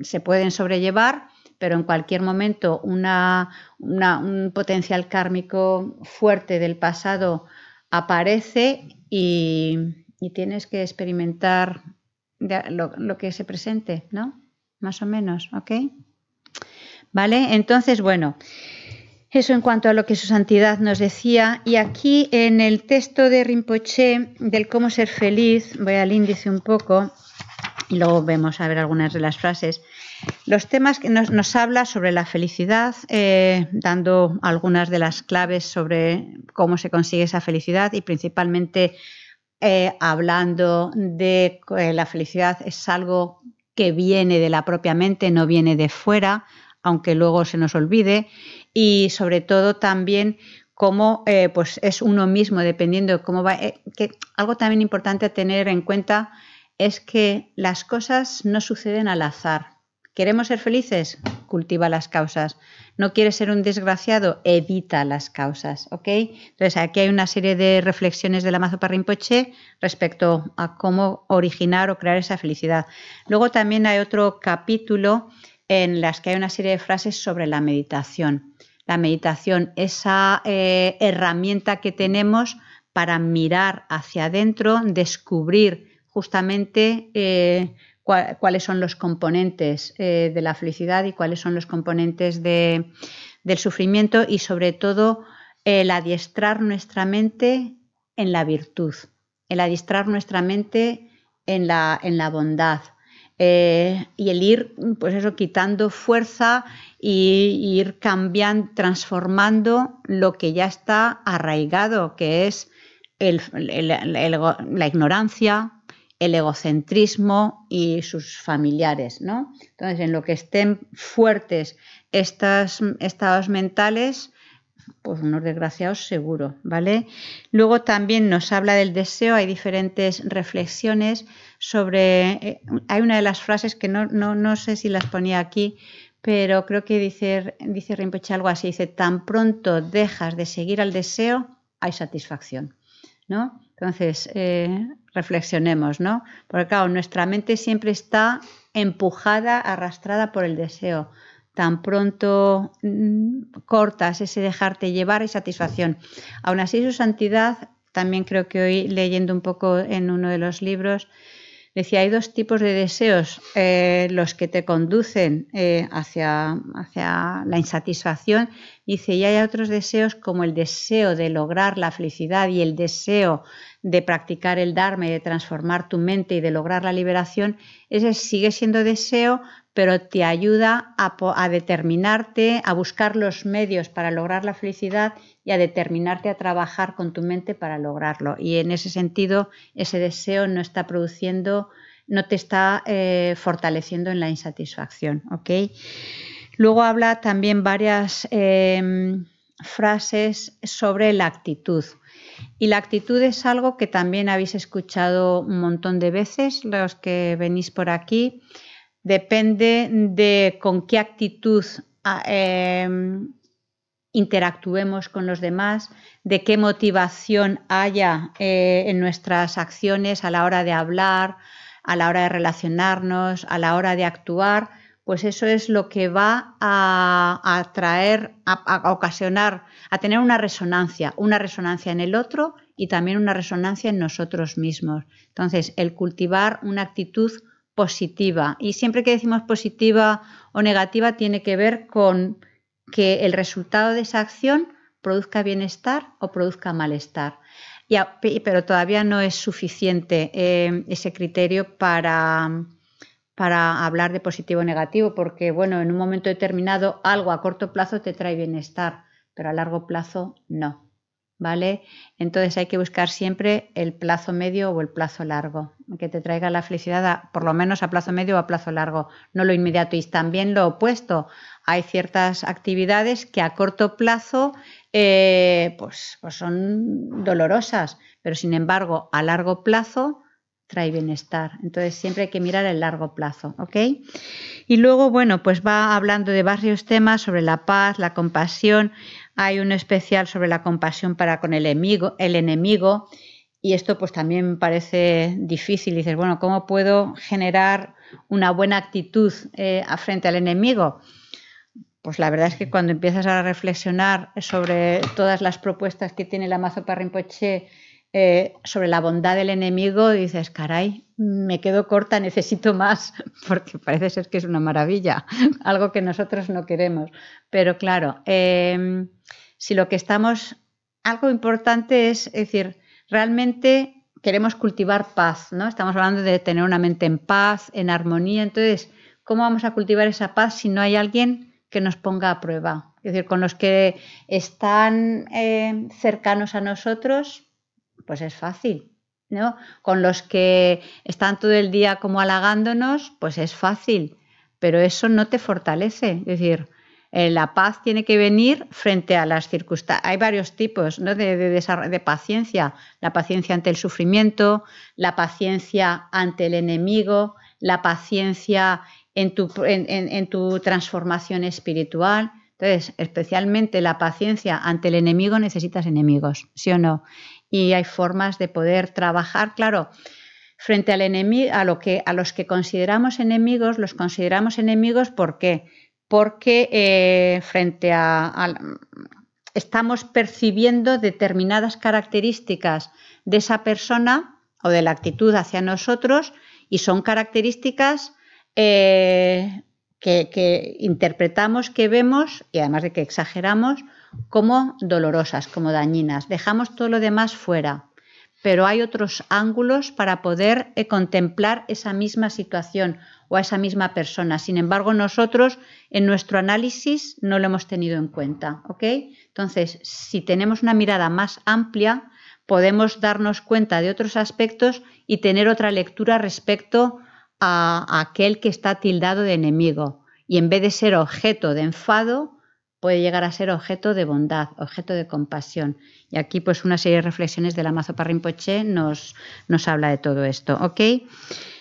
se pueden sobrellevar, pero en cualquier momento una, un potencial kármico fuerte del pasado aparece y, y tienes que experimentar lo, que se presente, ¿no? Más o menos, ¿ok? ¿Vale? Entonces, bueno, eso en cuanto a lo que su santidad nos decía. Y aquí en el texto de Rinpoche del cómo ser feliz, voy al índice un poco y luego vemos a ver algunas de las frases. Los temas que nos, habla sobre la felicidad, eh, dando algunas de las claves sobre cómo se consigue esa felicidad y principalmente eh, hablando de que la felicidad es algo que viene de la propia mente, no viene de fuera, aunque luego se nos olvide, y sobre todo también cómo eh, pues es uno mismo, dependiendo de cómo va. Eh, que algo también importante a tener en cuenta es que las cosas no suceden al azar. ¿Queremos ser felices? Cultiva las causas. ¿No quieres ser un desgraciado? Evita las causas. ¿ok? Entonces, aquí hay una serie de reflexiones de la Rinpoche respecto a cómo originar o crear esa felicidad. Luego también hay otro capítulo en las que hay una serie de frases sobre la meditación. la meditación, esa eh, herramienta que tenemos para mirar hacia adentro, descubrir justamente eh, cuáles son los componentes eh, de la felicidad y cuáles son los componentes del sufrimiento y sobre todo el adiestrar nuestra mente en la virtud, el adiestrar nuestra mente en la, en la bondad. Eh, y el ir, pues eso, quitando fuerza y, ir cambiando, transformando lo que ya está arraigado, que es la ignorancia, el egocentrismo y sus familiares, ¿no? Entonces, en lo que estén fuertes estos estados mentales, pues unos desgraciados seguro, ¿vale? Luego también nos habla del deseo, hay diferentes reflexiones sobre, eh, hay una de las frases que no, no, sé si las ponía aquí, pero creo que dice, dice Rinpoche algo así, dice, tan pronto dejas de seguir al deseo, hay satisfacción, ¿no? Entonces, eh, reflexionemos, ¿no? Porque claro, nuestra mente siempre está empujada, arrastrada por el deseo. Tan pronto mm, cortas ese dejarte llevar y satisfacción. Aún así, su santidad, también creo que hoy leyendo un poco en uno de los libros, Decía, hay dos tipos de deseos, eh, los que te conducen eh, hacia, hacia, la insatisfacción, dice, y hay otros deseos como el deseo de lograr la felicidad y el deseo de practicar el Dharma y de transformar tu mente y de lograr la liberación, ese sigue siendo deseo, pero te ayuda a, determinarte, a buscar los medios para lograr la felicidad y a determinarte a trabajar con tu mente para lograrlo. Y en ese sentido, ese deseo no está produciendo, no te está eh, fortaleciendo en la insatisfacción. Luego habla también varias em, frases sobre la actitud. Y la actitud es algo que también habéis escuchado un montón de veces, los que venís por aquí. Depende de con qué actitud ah, em, interactuemos con los demás, de qué motivación haya eh, en nuestras acciones a la hora de hablar, a la hora de relacionarnos, a la hora de actuar, pues eso es lo que va a, atraer, a, ocasionar, a tener una resonancia, una resonancia en el otro y también una resonancia en nosotros mismos. Entonces, el cultivar una actitud positiva. Y siempre que decimos positiva o negativa tiene que ver con que el resultado de esa acción produzca bienestar o produzca malestar. pero todavía no es suficiente eh, ese criterio para, para hablar de positivo o negativo, porque bueno, en un momento determinado algo a corto plazo te trae bienestar, pero a largo plazo no. ¿vale? Entonces hay que buscar siempre el plazo medio o el plazo largo, que te traiga la felicidad por lo menos a plazo medio o a plazo largo, no lo inmediato. Y también lo opuesto, hay ciertas actividades que a corto plazo eh, pues, pues son dolorosas, pero sin embargo a largo plazo trae bienestar. Entonces siempre hay que mirar el largo plazo, ¿ok? Y luego, bueno, pues va hablando de varios temas sobre la paz, la compasión. Hay un especial sobre la compasión para con el enemigo, el enemigo y esto pues también me parece difícil. Dices, bueno, ¿cómo puedo generar una buena actitud eh, frente al enemigo? Pues la verdad es que cuando empiezas a reflexionar sobre todas las propuestas que tiene la Mazo Rinpoche eh, sobre la bondad del enemigo, dices, caray, me quedo corta, necesito más, porque parece ser que es una maravilla, algo que nosotros no queremos. Pero claro, em, si lo que estamos, algo importante es, decir, realmente queremos cultivar paz, ¿no? Estamos hablando de tener una mente en paz, en armonía. Entonces, ¿cómo vamos a cultivar esa paz si no hay alguien que nos ponga a prueba? Es decir, con los que están eh, cercanos a nosotros, pues es fácil. ¿no? Con los que están todo el día como halagándonos, pues es fácil, pero eso no te fortalece. Es decir, eh, la paz tiene que venir frente a las circunstancias. Hay varios tipos de, de, paciencia. La paciencia ante el sufrimiento, la paciencia ante el enemigo, la paciencia en tu, en tu transformación espiritual. Entonces, especialmente la paciencia ante el enemigo necesitas enemigos, ¿sí o no? Y hay formas de poder trabajar, claro, frente al enemigo, a, lo que, a los que consideramos enemigos, los consideramos enemigos ¿por qué? porque eh, frente a, estamos percibiendo determinadas características de esa persona o de la actitud hacia nosotros y son características eh, que, interpretamos, que vemos y además de que exageramos como dolorosas, como dañinas. Dejamos todo lo demás fuera, pero hay otros ángulos para poder eh, contemplar esa misma situación o a esa misma persona. Sin embargo, nosotros en nuestro análisis no lo hemos tenido en cuenta. ¿ok? Entonces, si tenemos una mirada más amplia, podemos darnos cuenta de otros aspectos y tener otra lectura respecto a, aquel que está tildado de enemigo. Y en vez de ser objeto de enfado, puede llegar a ser objeto de bondad, objeto de compasión. Y aquí, pues, una serie de reflexiones de la Mazo Rinpoche nos, nos habla de todo esto. ¿Ok?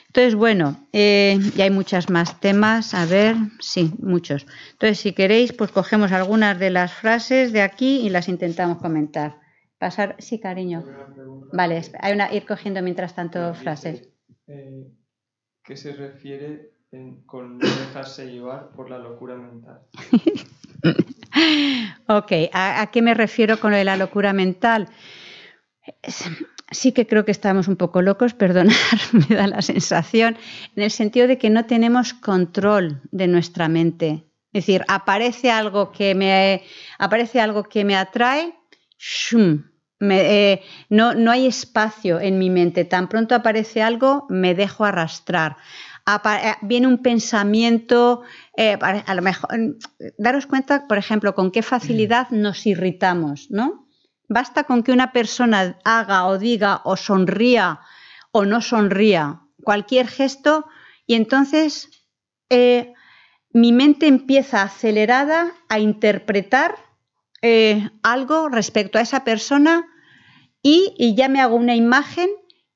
Entonces, bueno, eh, ya hay muchos más temas. A ver, sí, muchos. Entonces, si queréis, pues cogemos algunas de las frases de aquí y las intentamos comentar. Pasar, sí, cariño. Vale, hay una, ir cogiendo mientras tanto frases. Eh, ¿Qué se refiere con no dejarse llevar por la locura mental? ok, ¿A, qué me refiero con lo de la locura mental? sí que creo que estamos un poco locos, perdonar, me da la sensación, en el sentido de que no tenemos control de nuestra mente. Es decir, aparece algo que me, aparece algo que me atrae, eh, no, no, hay espacio en mi mente. Tan pronto aparece algo, me dejo arrastrar. Eh, viene un pensamiento, eh, a lo mejor, daros cuenta, por ejemplo, con qué facilidad nos irritamos, ¿no? Basta con que una persona haga o diga o sonría o no sonría cualquier gesto y entonces eh, mi mente empieza acelerada a interpretar eh, algo respecto a esa persona y, ya me hago una imagen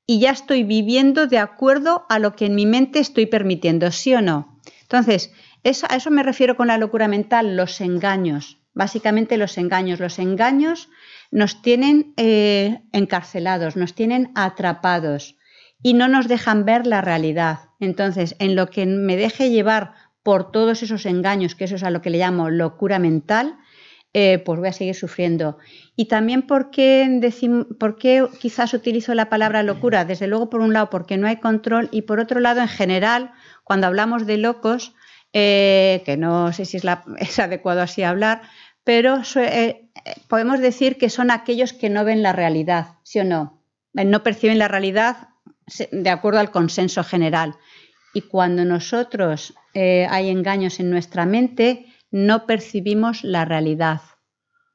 y ya estoy viviendo de acuerdo a lo que en mi mente estoy permitiendo, ¿sí o no? Entonces, a eso me refiero con la locura mental, los engaños, básicamente los engaños. Los engaños nos tienen eh, encarcelados, nos tienen atrapados y no nos dejan ver la realidad. Entonces, en lo que me deje llevar por todos esos engaños, que eso es a lo que le llamo locura mental, eh, pues voy a seguir sufriendo. Y también ¿por qué, quizás utilizo la palabra locura? Desde luego, por un lado, porque no hay control y por otro lado, en general, cuando hablamos de locos, eh, que no sé si es, adecuado así hablar, pero eh, podemos decir que son aquellos que no ven la realidad, ¿sí o no? No perciben la realidad de acuerdo al consenso general. Y cuando nosotros hay engaños en nuestra mente, no percibimos la realidad.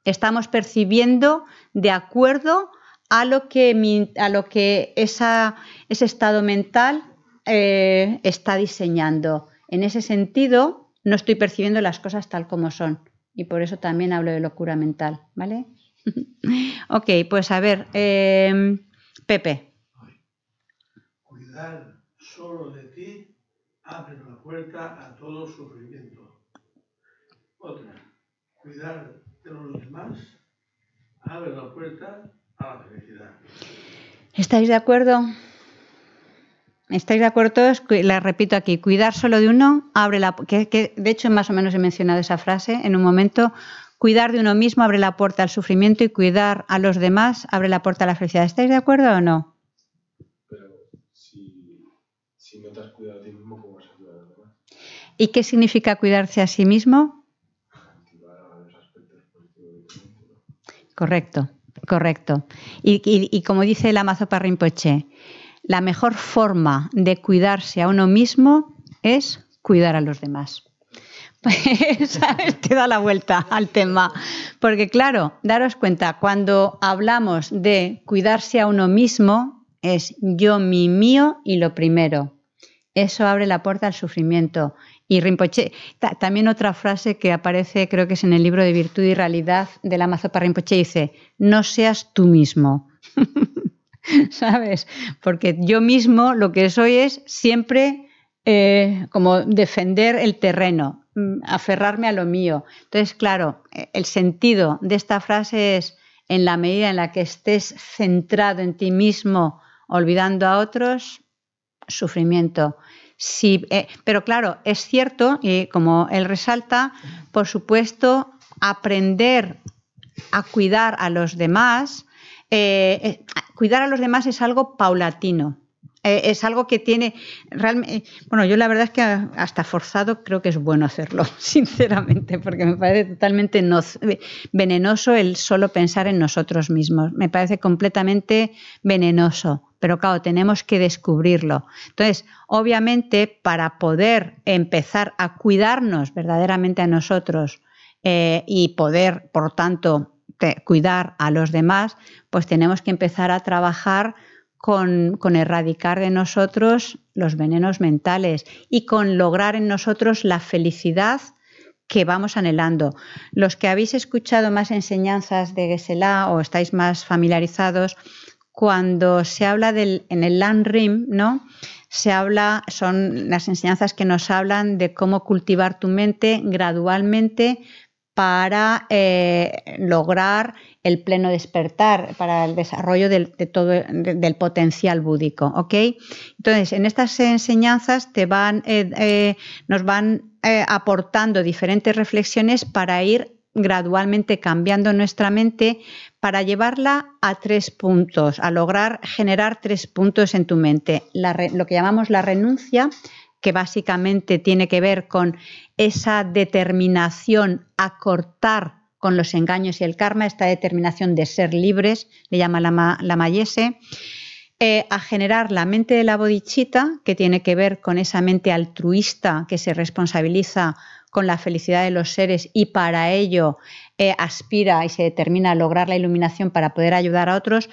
Estamos percibiendo de acuerdo a lo que, a lo que ese estado mental está diseñando. En ese sentido, no estoy percibiendo las cosas tal como son y por eso también hablo de locura mental, ¿vale? ok, pues a ver, em, Pepe. Cuidar solo de ti abre la puerta a todo sufrimiento. Otra, cuidar de los demás abre la puerta a la felicidad. ¿Estáis de acuerdo? ¿Estáis de acuerdo todos? La repito aquí, cuidar solo de uno abre la que, de hecho más o menos he mencionado esa frase en un momento. Cuidar de uno mismo abre la puerta al sufrimiento y cuidar a los demás abre la puerta a la felicidad. ¿Estáis de acuerdo o no? Pero si, no te has cuidado a ti mismo, ¿cómo vas a cuidar a los demás? ¿Y qué significa cuidarse a sí mismo? Correcto, correcto. Y, como dice el Amazo Rinpoche, la mejor forma de cuidarse a uno mismo es cuidar a los demás. Pues, Te da la vuelta al tema. Porque claro, daros cuenta, cuando hablamos de cuidarse a uno mismo, es yo, mi, mío y lo primero. Eso abre la puerta al sufrimiento. Y Rinpoche, también otra frase que aparece, creo que es en el libro de Virtud y Realidad de la Mazopa Rinpoche, dice, no seas tú mismo. ¿sabes? Porque yo mismo lo que soy es siempre eh, como defender el terreno, mm, aferrarme a lo mío. Entonces, claro, eh, el sentido de esta frase es, en la medida en la que estés centrado en ti mismo, olvidando a otros, sufrimiento. Si, eh, pero claro, es cierto, y como él resalta, por supuesto, aprender a cuidar a los demás, eh, eh, cuidar a los demás es algo paulatino. Es algo que tiene realmente. Bueno, yo la verdad es que hasta forzado creo que es bueno hacerlo, sinceramente, porque me parece totalmente venenoso el solo pensar en nosotros mismos. Me parece completamente venenoso. Pero claro, tenemos que descubrirlo. Entonces, obviamente, para poder empezar a cuidarnos verdaderamente a nosotros y poder, por tanto, cuidar a los demás, pues tenemos que empezar a trabajar con, erradicar de nosotros los venenos mentales y con lograr en nosotros la felicidad que vamos anhelando. Los que habéis escuchado más enseñanzas de Gesela o estáis más familiarizados, cuando se habla del, en el Landrim, ¿no? Se habla, son las enseñanzas que nos hablan de cómo cultivar tu mente gradualmente para eh, lograr el pleno despertar, para el desarrollo del, de todo, del potencial búdico. Entonces, en estas enseñanzas te van, eh, eh, nos van aportando diferentes reflexiones para ir gradualmente cambiando nuestra mente para llevarla a tres puntos, a lograr generar tres puntos en tu mente. lo que llamamos la renuncia, que básicamente tiene que ver con esa determinación a cortar con los engaños y el karma, esta determinación de ser libres, le llama la, Mayese, eh, a generar la mente de la bodichita, que tiene que ver con esa mente altruista que se responsabiliza con la felicidad de los seres y para ello eh, aspira y se determina a lograr la iluminación para poder ayudar a otros,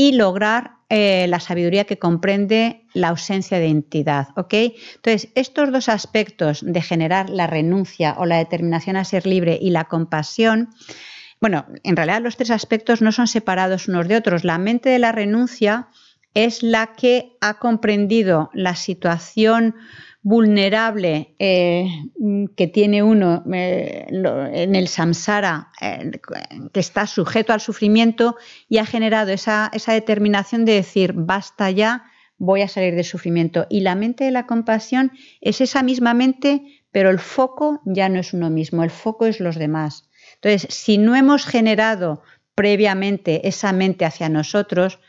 y lograr eh, la sabiduría que comprende la ausencia de entidad. ¿ok? Entonces, estos dos aspectos de generar la renuncia o la determinación a ser libre y la compasión, bueno, en realidad los tres aspectos no son separados unos de otros. La mente de la renuncia es la que ha comprendido la situación vulnerable eh, que tiene uno eh, en el samsara, eh, que está sujeto al sufrimiento y ha generado esa, esa determinación de decir, basta ya, voy a salir del sufrimiento. Y la mente de la compasión es esa misma mente, pero el foco ya no es uno mismo, el foco es los demás. Entonces, si no hemos generado previamente esa mente hacia nosotros,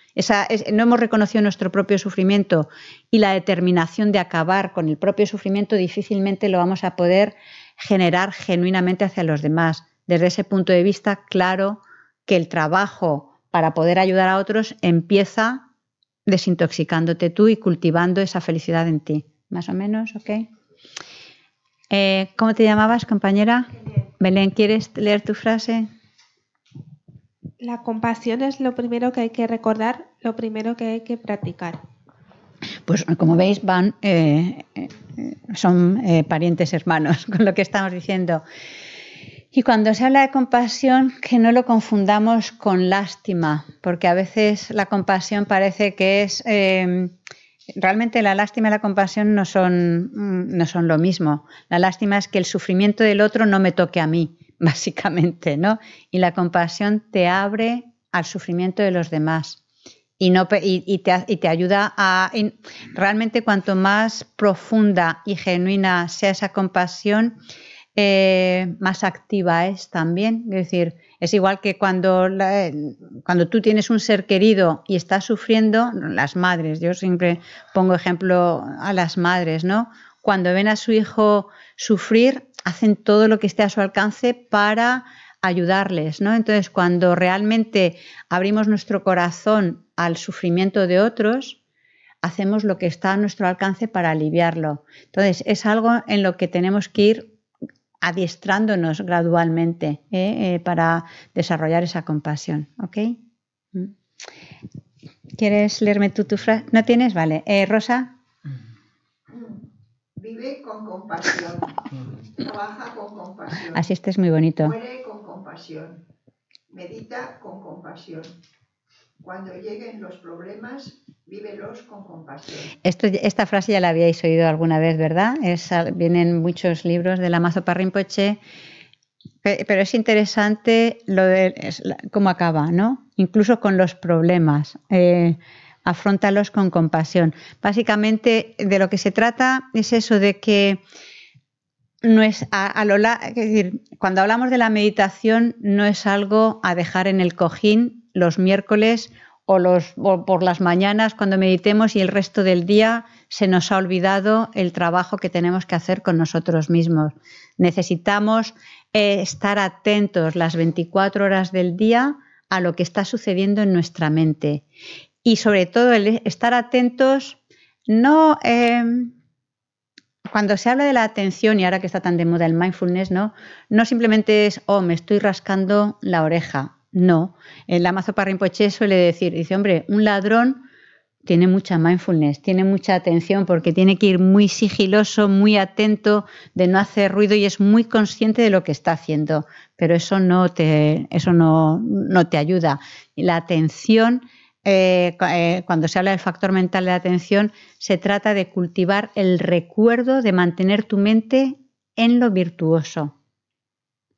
no hemos reconocido nuestro propio sufrimiento y la determinación de acabar con el propio sufrimiento, difícilmente lo vamos a poder generar genuinamente hacia los demás. Desde ese punto de vista, claro que el trabajo para poder ayudar a otros empieza desintoxicándote tú y cultivando esa felicidad en ti. Más o menos, ¿ok? Eh, ¿Cómo te llamabas, compañera? Belén, ¿quieres leer tu frase? La compasión es lo primero que hay que recordar, lo primero que hay que practicar. Pues como veis, van, eh, eh, son eh, parientes hermanos con lo que estamos diciendo. Y cuando se habla de compasión, que no lo confundamos con lástima, porque a veces la compasión parece que es... realmente la lástima y la compasión no son, mm, no son lo mismo. La lástima es que el sufrimiento del otro no me toque a mí. básicamente, ¿no? Y la compasión te abre al sufrimiento de los demás y, no, y, te, ayuda a... realmente cuanto más profunda y genuina sea esa compasión, eh, más activa es también. Es decir, es igual que cuando, cuando tú tienes un ser querido y estás sufriendo, las madres, yo siempre pongo ejemplo a las madres, ¿no? Cuando ven a su hijo sufrir, hacen todo lo que esté a su alcance para ayudarles, ¿no? Entonces, cuando realmente abrimos nuestro corazón al sufrimiento de otros, hacemos lo que está a nuestro alcance para aliviarlo. Entonces, es algo en lo que tenemos que ir adiestrándonos gradualmente ¿eh? Eh, para desarrollar esa compasión, ¿ok? ¿Mm? ¿Quieres leerme tú tu frase? ¿No tienes? Vale. Eh, Rosa. Vive con compasión. Trabaja con compasión. Así este es muy bonito. Muere con compasión. Medita con compasión. Cuando lleguen los problemas, vívelos con compasión. Esto, esta frase ya la habíais oído alguna vez, ¿verdad? Es, vienen muchos libros de la Mazo Parrimpoche, pero es interesante lo de cómo acaba, ¿no? Incluso con los problemas. Eh, afrontalos con compasión. Básicamente de lo que se trata es eso de que no es a, lo es decir, cuando hablamos de la meditación no es algo a dejar en el cojín los miércoles o, los, o por las mañanas cuando meditemos y el resto del día se nos ha olvidado el trabajo que tenemos que hacer con nosotros mismos. Necesitamos eh, estar atentos las 24 horas del día a lo que está sucediendo en nuestra mente y sobre todo el estar atentos no em, cuando se habla de la atención y ahora que está tan de moda el mindfulness no no simplemente es oh me estoy rascando la oreja no. El Amazo Rinpoche suele decir dice hombre un ladrón tiene mucha mindfulness, tiene mucha atención porque tiene que ir muy sigiloso, muy atento de no hacer ruido y es muy consciente de lo que está haciendo, pero eso no te, eso no, no te ayuda. La atención, eh, eh, cuando se habla del factor mental de atención, se trata de cultivar el recuerdo de mantener tu mente en lo virtuoso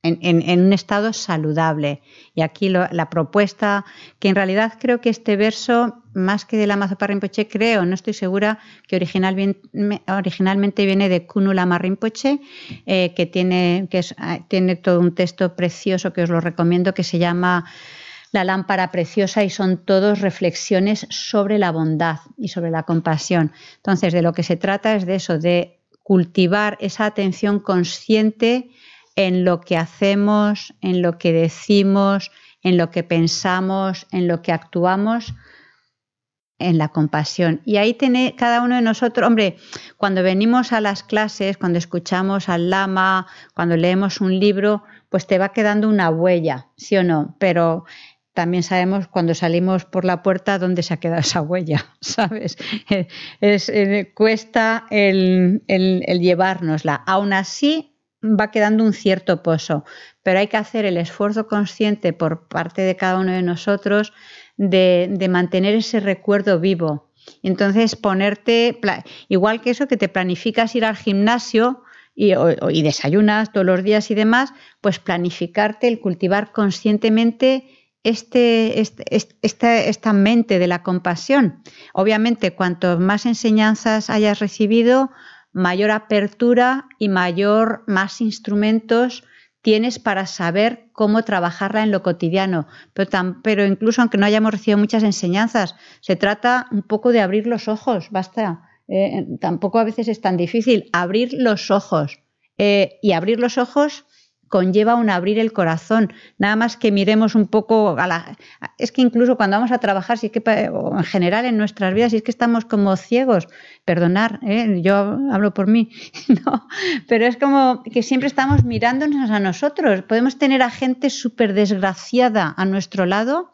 en, un estado saludable. Y aquí la propuesta, que en realidad creo que este verso, más que de la Mazopa Rinpoche, creo, no estoy segura, que originalmente viene de Kunula Rinpoche, eh, que ah, tiene todo un texto precioso que os lo recomiendo, que se llama La lámpara preciosa y son todos reflexiones sobre la bondad y sobre la compasión. Entonces, de lo que se trata es de eso, de cultivar esa atención consciente en lo que hacemos, en lo que decimos, en lo que pensamos, en lo que actuamos, en la compasión. Y ahí tiene cada uno de nosotros, hombre, cuando venimos a las clases, cuando escuchamos al lama, cuando leemos un libro, pues te va quedando una huella, ¿sí o no? Pero también sabemos cuando salimos por la puerta dónde se ha quedado esa huella, ¿sabes? Es, eh, cuesta el llevárnosla. Aún así, va quedando un cierto pozo, pero hay que hacer el esfuerzo consciente por parte de cada uno de nosotros de, mantener ese recuerdo vivo. Entonces, ponerte, igual que eso, que te planificas ir al gimnasio y, y desayunas todos los días y demás, pues planificarte el cultivar conscientemente este, este, esta, esta, mente de la compasión. Obviamente, cuanto más enseñanzas hayas recibido, mayor apertura y mayor, más instrumentos tienes para saber cómo trabajarla en lo cotidiano. Pero, incluso aunque no hayamos recibido muchas enseñanzas, se trata un poco de abrir los ojos, basta. Eh, tampoco a veces es tan difícil abrir los ojos. Eh, y abrir los ojos conlleva un abrir el corazón, nada más que miremos un poco a la... Es que incluso cuando vamos a trabajar, si es que en general en nuestras vidas, si es que estamos como ciegos, perdonar, ¿eh? yo hablo por mí, no, pero es como que siempre estamos mirándonos a nosotros. Podemos tener a gente súper desgraciada a nuestro lado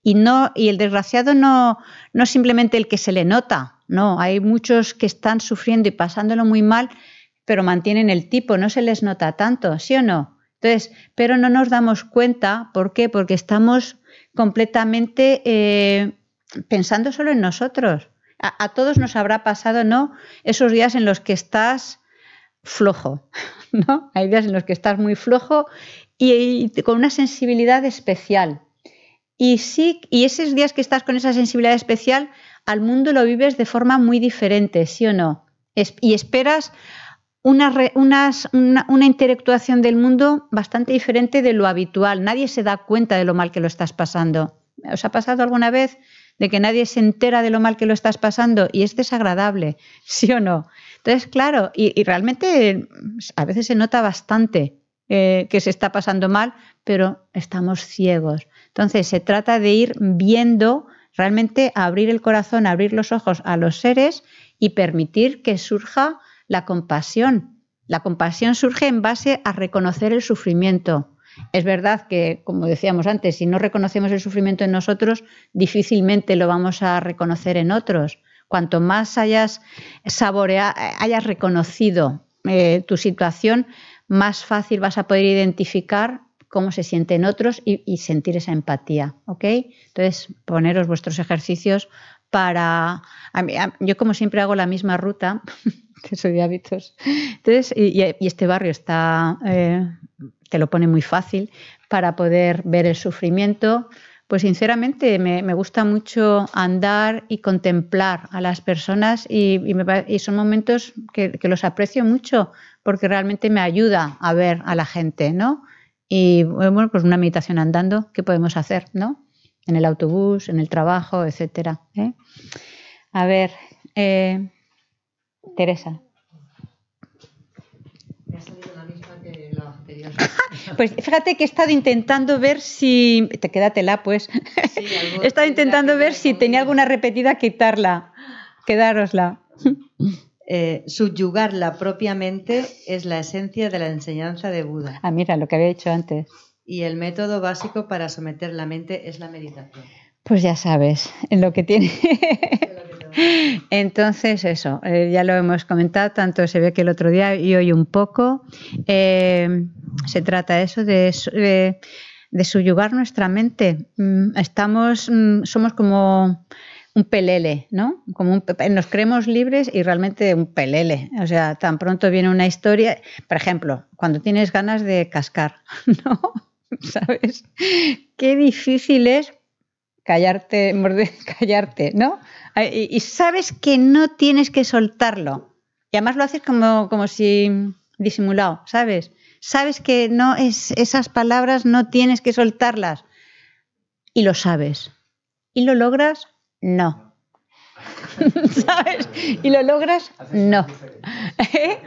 y, no, y el desgraciado no, no simplemente el que se le nota, no, hay muchos que están sufriendo y pasándolo muy mal, pero mantienen el tipo, no se les nota tanto, ¿sí o no? Entonces, pero no nos damos cuenta, ¿por qué? Porque estamos completamente eh, pensando solo en nosotros. A, todos nos habrá pasado, ¿no? Esos días en los que estás flojo, ¿no? Hay días en los que estás muy flojo y, con una sensibilidad especial. Y sí, y esos días que estás con esa sensibilidad especial, al mundo lo vives de forma muy diferente, ¿sí o no? y esperas una, una, intelectuación del mundo bastante diferente de lo habitual. Nadie se da cuenta de lo mal que lo estás pasando. ¿Os ha pasado alguna vez de que nadie se entera de lo mal que lo estás pasando y es desagradable, sí o no? Entonces, claro, y, realmente a veces se nota bastante eh, que se está pasando mal, pero estamos ciegos. Entonces, se trata de ir viendo, realmente abrir el corazón, abrir los ojos a los seres y permitir que surja la compasión. La compasión surge en base a reconocer el sufrimiento. Es verdad que, como decíamos antes, si no reconocemos el sufrimiento en nosotros, difícilmente lo vamos a reconocer en otros. Cuanto más hayas saboreado, hayas reconocido eh, tu situación, más fácil vas a poder identificar cómo se siente en otros y, sentir esa empatía. ¿ok? Entonces, poneros vuestros ejercicios para... yo como siempre hago la misma ruta, que soy de hábitos. Entonces, y, este barrio está, eh, te lo pone muy fácil para poder ver el sufrimiento, Pues sinceramente me, me gusta mucho andar y contemplar a las personas y, y me y son momentos que, que los aprecio mucho porque realmente me ayuda a ver a la gente, ¿no? Y bueno, pues una meditación andando, ¿qué podemos hacer, no? En el autobús, en el trabajo, etcétera. ¿eh? A ver, eh, Teresa. Me ha salido la misma que la anterior. Pues fíjate que he estado intentando ver si. Te quédatela, pues. Sí, he estado intentando ver si tenía alguna repetida, quitarla. Quedárosla. Eh, subyugarla propiamente es la esencia de la enseñanza de Buda Ah, mira, lo que había dicho antes. Y el método básico para someter la mente es la meditación. Pues ya sabes, en lo que tiene. Entonces, eso, eh, ya lo hemos comentado, tanto se ve que el otro día y hoy un poco. Eh, se trata eso de, de, de subyugar nuestra mente. Mm, Estamos, mm, somos como un pelele, ¿no? Como un nos creemos libres y realmente un pelele. O sea, tan pronto viene una historia, por ejemplo, cuando tienes ganas de cascar, ¿no? ¿Sabes? Qué difícil es callarte, morder- callarte, ¿no? Y, y sabes que no tienes que soltarlo. Y además lo haces como, como si disimulado, ¿sabes? Sabes que no es esas palabras no tienes que soltarlas. Y lo sabes. ¿Y lo logras? No. ¿Sabes? ¿Y lo logras? No. ¿Eh?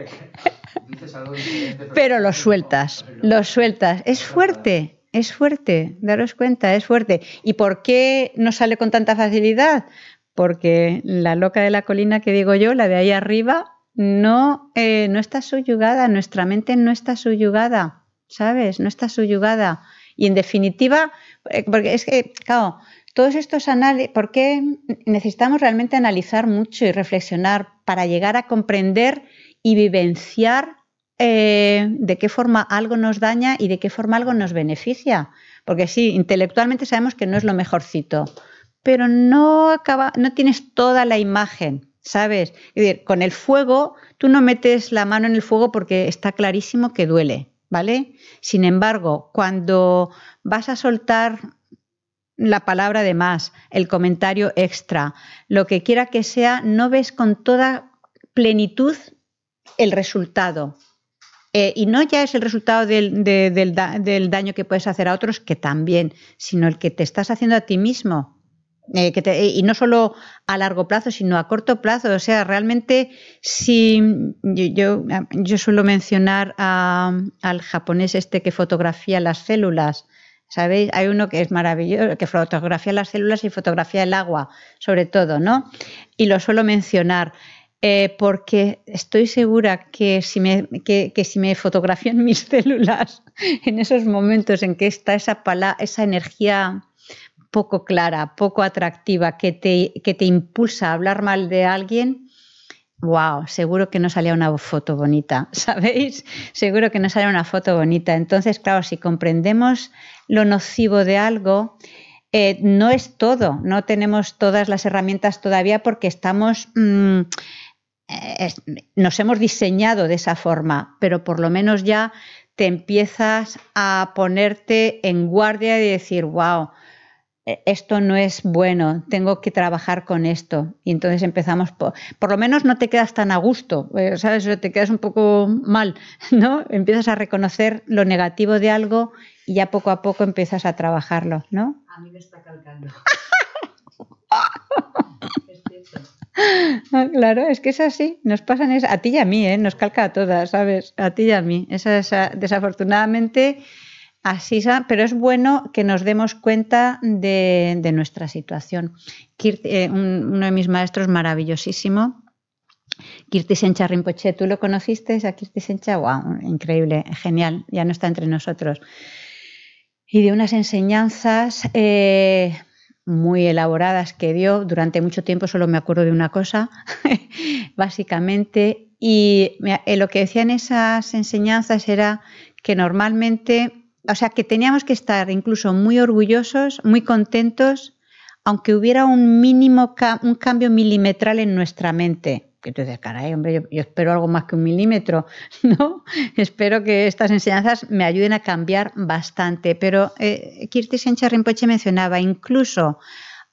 Dices algo diferente, Pero lo sueltas, lo sueltas. Es fuerte, es fuerte, daros cuenta, es fuerte. ¿Y por qué no sale con tanta facilidad? Porque la loca de la colina que digo yo, la de ahí arriba, no, eh, no está subyugada, nuestra mente no está subyugada, ¿sabes? No está subyugada. Y en definitiva, eh, porque es que, claro, todos estos análisis, ¿por qué necesitamos realmente analizar mucho y reflexionar para llegar a comprender y vivenciar eh, de qué forma algo nos daña y de qué forma algo nos beneficia? Porque sí, intelectualmente sabemos que no es lo mejorcito, pero no acaba, no tienes toda la imagen, ¿sabes? Es decir, con el fuego, tú no metes la mano en el fuego porque está clarísimo que duele, ¿vale? Sin embargo, cuando vas a soltar la palabra de más, el comentario extra, lo que quiera que sea, no ves con toda plenitud el resultado. Eh, y no ya es el resultado del, de- del da- del daño que puedes hacer a otros, que también, sino el que te estás haciendo a ti mismo. Eh, que te- y no solo a largo plazo, sino a corto plazo. O sea, realmente, si yo, yo, yo suelo mencionar a- al japonés este que fotografía las células, ¿sabéis? Hay uno que es maravilloso, que fotografía las células y fotografía el agua, sobre todo, ¿no? Y lo suelo mencionar. Eh, porque estoy segura que si, me, que, que si me fotografían mis células en esos momentos en que está esa, pala- esa energía poco clara, poco atractiva, que te, que te impulsa a hablar mal de alguien, wow, seguro que no salía una foto bonita, ¿sabéis? Seguro que no salía una foto bonita. Entonces, claro, si comprendemos lo nocivo de algo, eh, no es todo, no tenemos todas las herramientas todavía porque estamos... mm, es- nos hemos diseñado de esa forma, pero por lo menos ya te empiezas a ponerte en guardia y decir, wow, eh, esto no es bueno, tengo que trabajar con esto. Y entonces empezamos, por, por lo menos no te quedas tan a gusto, eh, ¿sabes? O Te quedas un poco mal, ¿no? Empiezas a reconocer lo negativo de algo y ya poco a poco empiezas a trabajarlo, ¿no? A mí me está calcando. Es cierto. Ah, Claro, es que es así, nos pasan es, a ti y a mí, ¿eh? nos calca a todas, ¿sabes? A ti y a mí. Esa, esa- desafortunadamente, así, pero es bueno que nos demos cuenta de, nuestra situación. Eh, un- uno de mis maestros maravillosísimo, Kirti Sencha Rinpoche, ¿tú lo conociste a Kirti Sencha? ¡Wow! Increíble, genial, ya no está entre nosotros. Y de unas enseñanzas eh, muy elaboradas que dio durante mucho tiempo, solo me acuerdo de una cosa, básicamente, y eh, lo que decían esas enseñanzas era que normalmente, o sea, que teníamos que estar incluso muy orgullosos, muy contentos, aunque hubiera un mínimo, un cambio milimetral en nuestra mente. Que tú dices, caray, hombre, yo, espero algo más que un milímetro, ¿no? Espero que estas enseñanzas me ayuden a cambiar bastante. Pero eh, Kirti Sencha Rinpoche mencionaba, incluso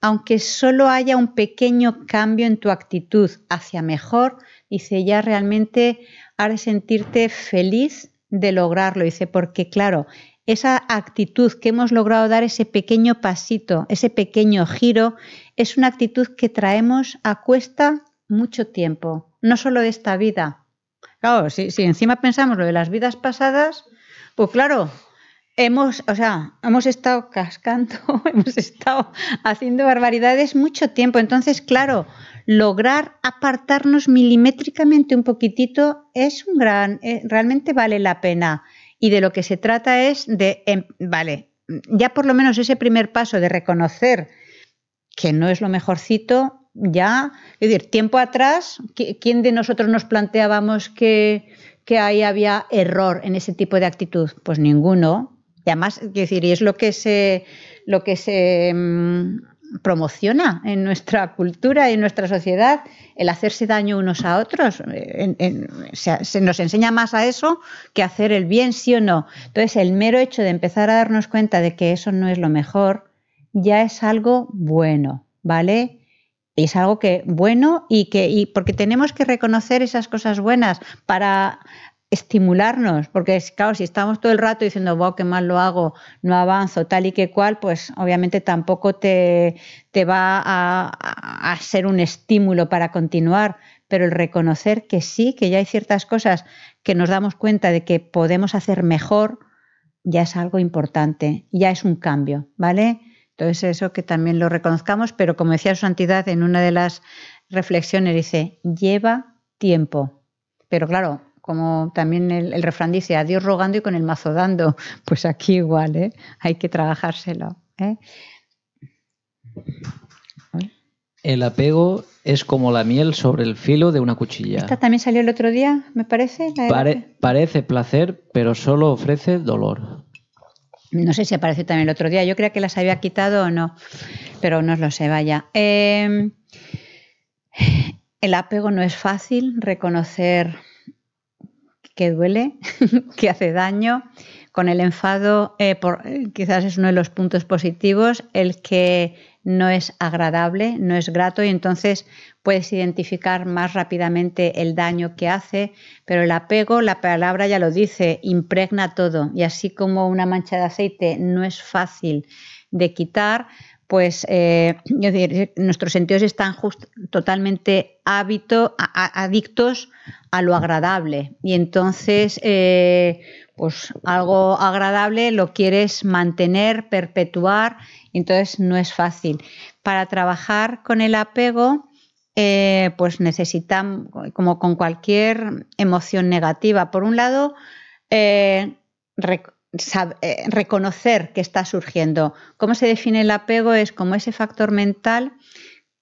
aunque solo haya un pequeño cambio en tu actitud hacia mejor, dice, ya realmente has de sentirte feliz de lograrlo. Dice, porque claro, esa actitud que hemos logrado dar, ese pequeño pasito, ese pequeño giro, es una actitud que traemos a cuesta mucho tiempo, no solo de esta vida. Claro, si, si encima pensamos lo de las vidas pasadas, pues claro, hemos, o sea, hemos estado cascando, hemos estado haciendo barbaridades mucho tiempo. Entonces, claro, lograr apartarnos milimétricamente un poquitito es un gran, eh, realmente vale la pena. Y de lo que se trata es de, em, vale, ya por lo menos ese primer paso de reconocer que no es lo mejorcito, ya, es decir, tiempo atrás, ¿qui- ¿quién de nosotros nos planteábamos que, que ahí había error en ese tipo de actitud? Pues ninguno. Y además, quiero decir, y es lo que se, lo que se mm, promociona en nuestra cultura y en nuestra sociedad, el hacerse daño unos a otros. En- se, se nos enseña más a eso que hacer el bien, sí o no. Entonces, el mero hecho de empezar a darnos cuenta de que eso no es lo mejor, ya es algo bueno, ¿vale? Es algo que bueno y que y porque tenemos que reconocer esas cosas buenas para estimularnos, porque es claro, si estamos todo el rato diciendo, wow, qué mal lo hago, no avanzo, tal y que cual, pues obviamente tampoco te, te va a- a ser un estímulo para continuar, pero el reconocer que sí, que ya hay ciertas cosas que nos damos cuenta de que podemos hacer mejor, ya es algo importante, ya es un cambio, ¿vale? Entonces eso que también lo reconozcamos, pero como decía su santidad en una de las reflexiones, dice, lleva tiempo. Pero claro, como también el, el refrán dice, a Dios rogando y con el mazo dando, pues aquí igual, ¿eh? Hay que trabajárselo. ¿eh? El apego es como la miel sobre el filo de una cuchilla. Esta también salió el otro día, me parece. la Pare- parece placer, pero solo ofrece dolor. No sé si apareció también el otro día. Yo creía que las había quitado o no, pero no lo sé, vaya. Eh, el apego no es fácil, reconocer que duele, que hace daño. Con el enfado, eh, eh, quizás es uno de los puntos positivos, el que no es agradable, no es grato y entonces puedes identificar más rápidamente el daño que hace, pero el apego, la palabra ya lo dice, impregna todo y así como una mancha de aceite no es fácil de quitar, pues eh, nuestros sentidos están totalmente hábito, adictos a lo agradable. Y entonces eh, pues algo agradable lo quieres mantener, perpetuar, entonces no es fácil. Para trabajar con el apego, eh, pues necesitan, como con cualquier emoción negativa, por un lado, eh, eh, reconocer que está surgiendo. ¿Cómo se define el apego? Es como ese factor mental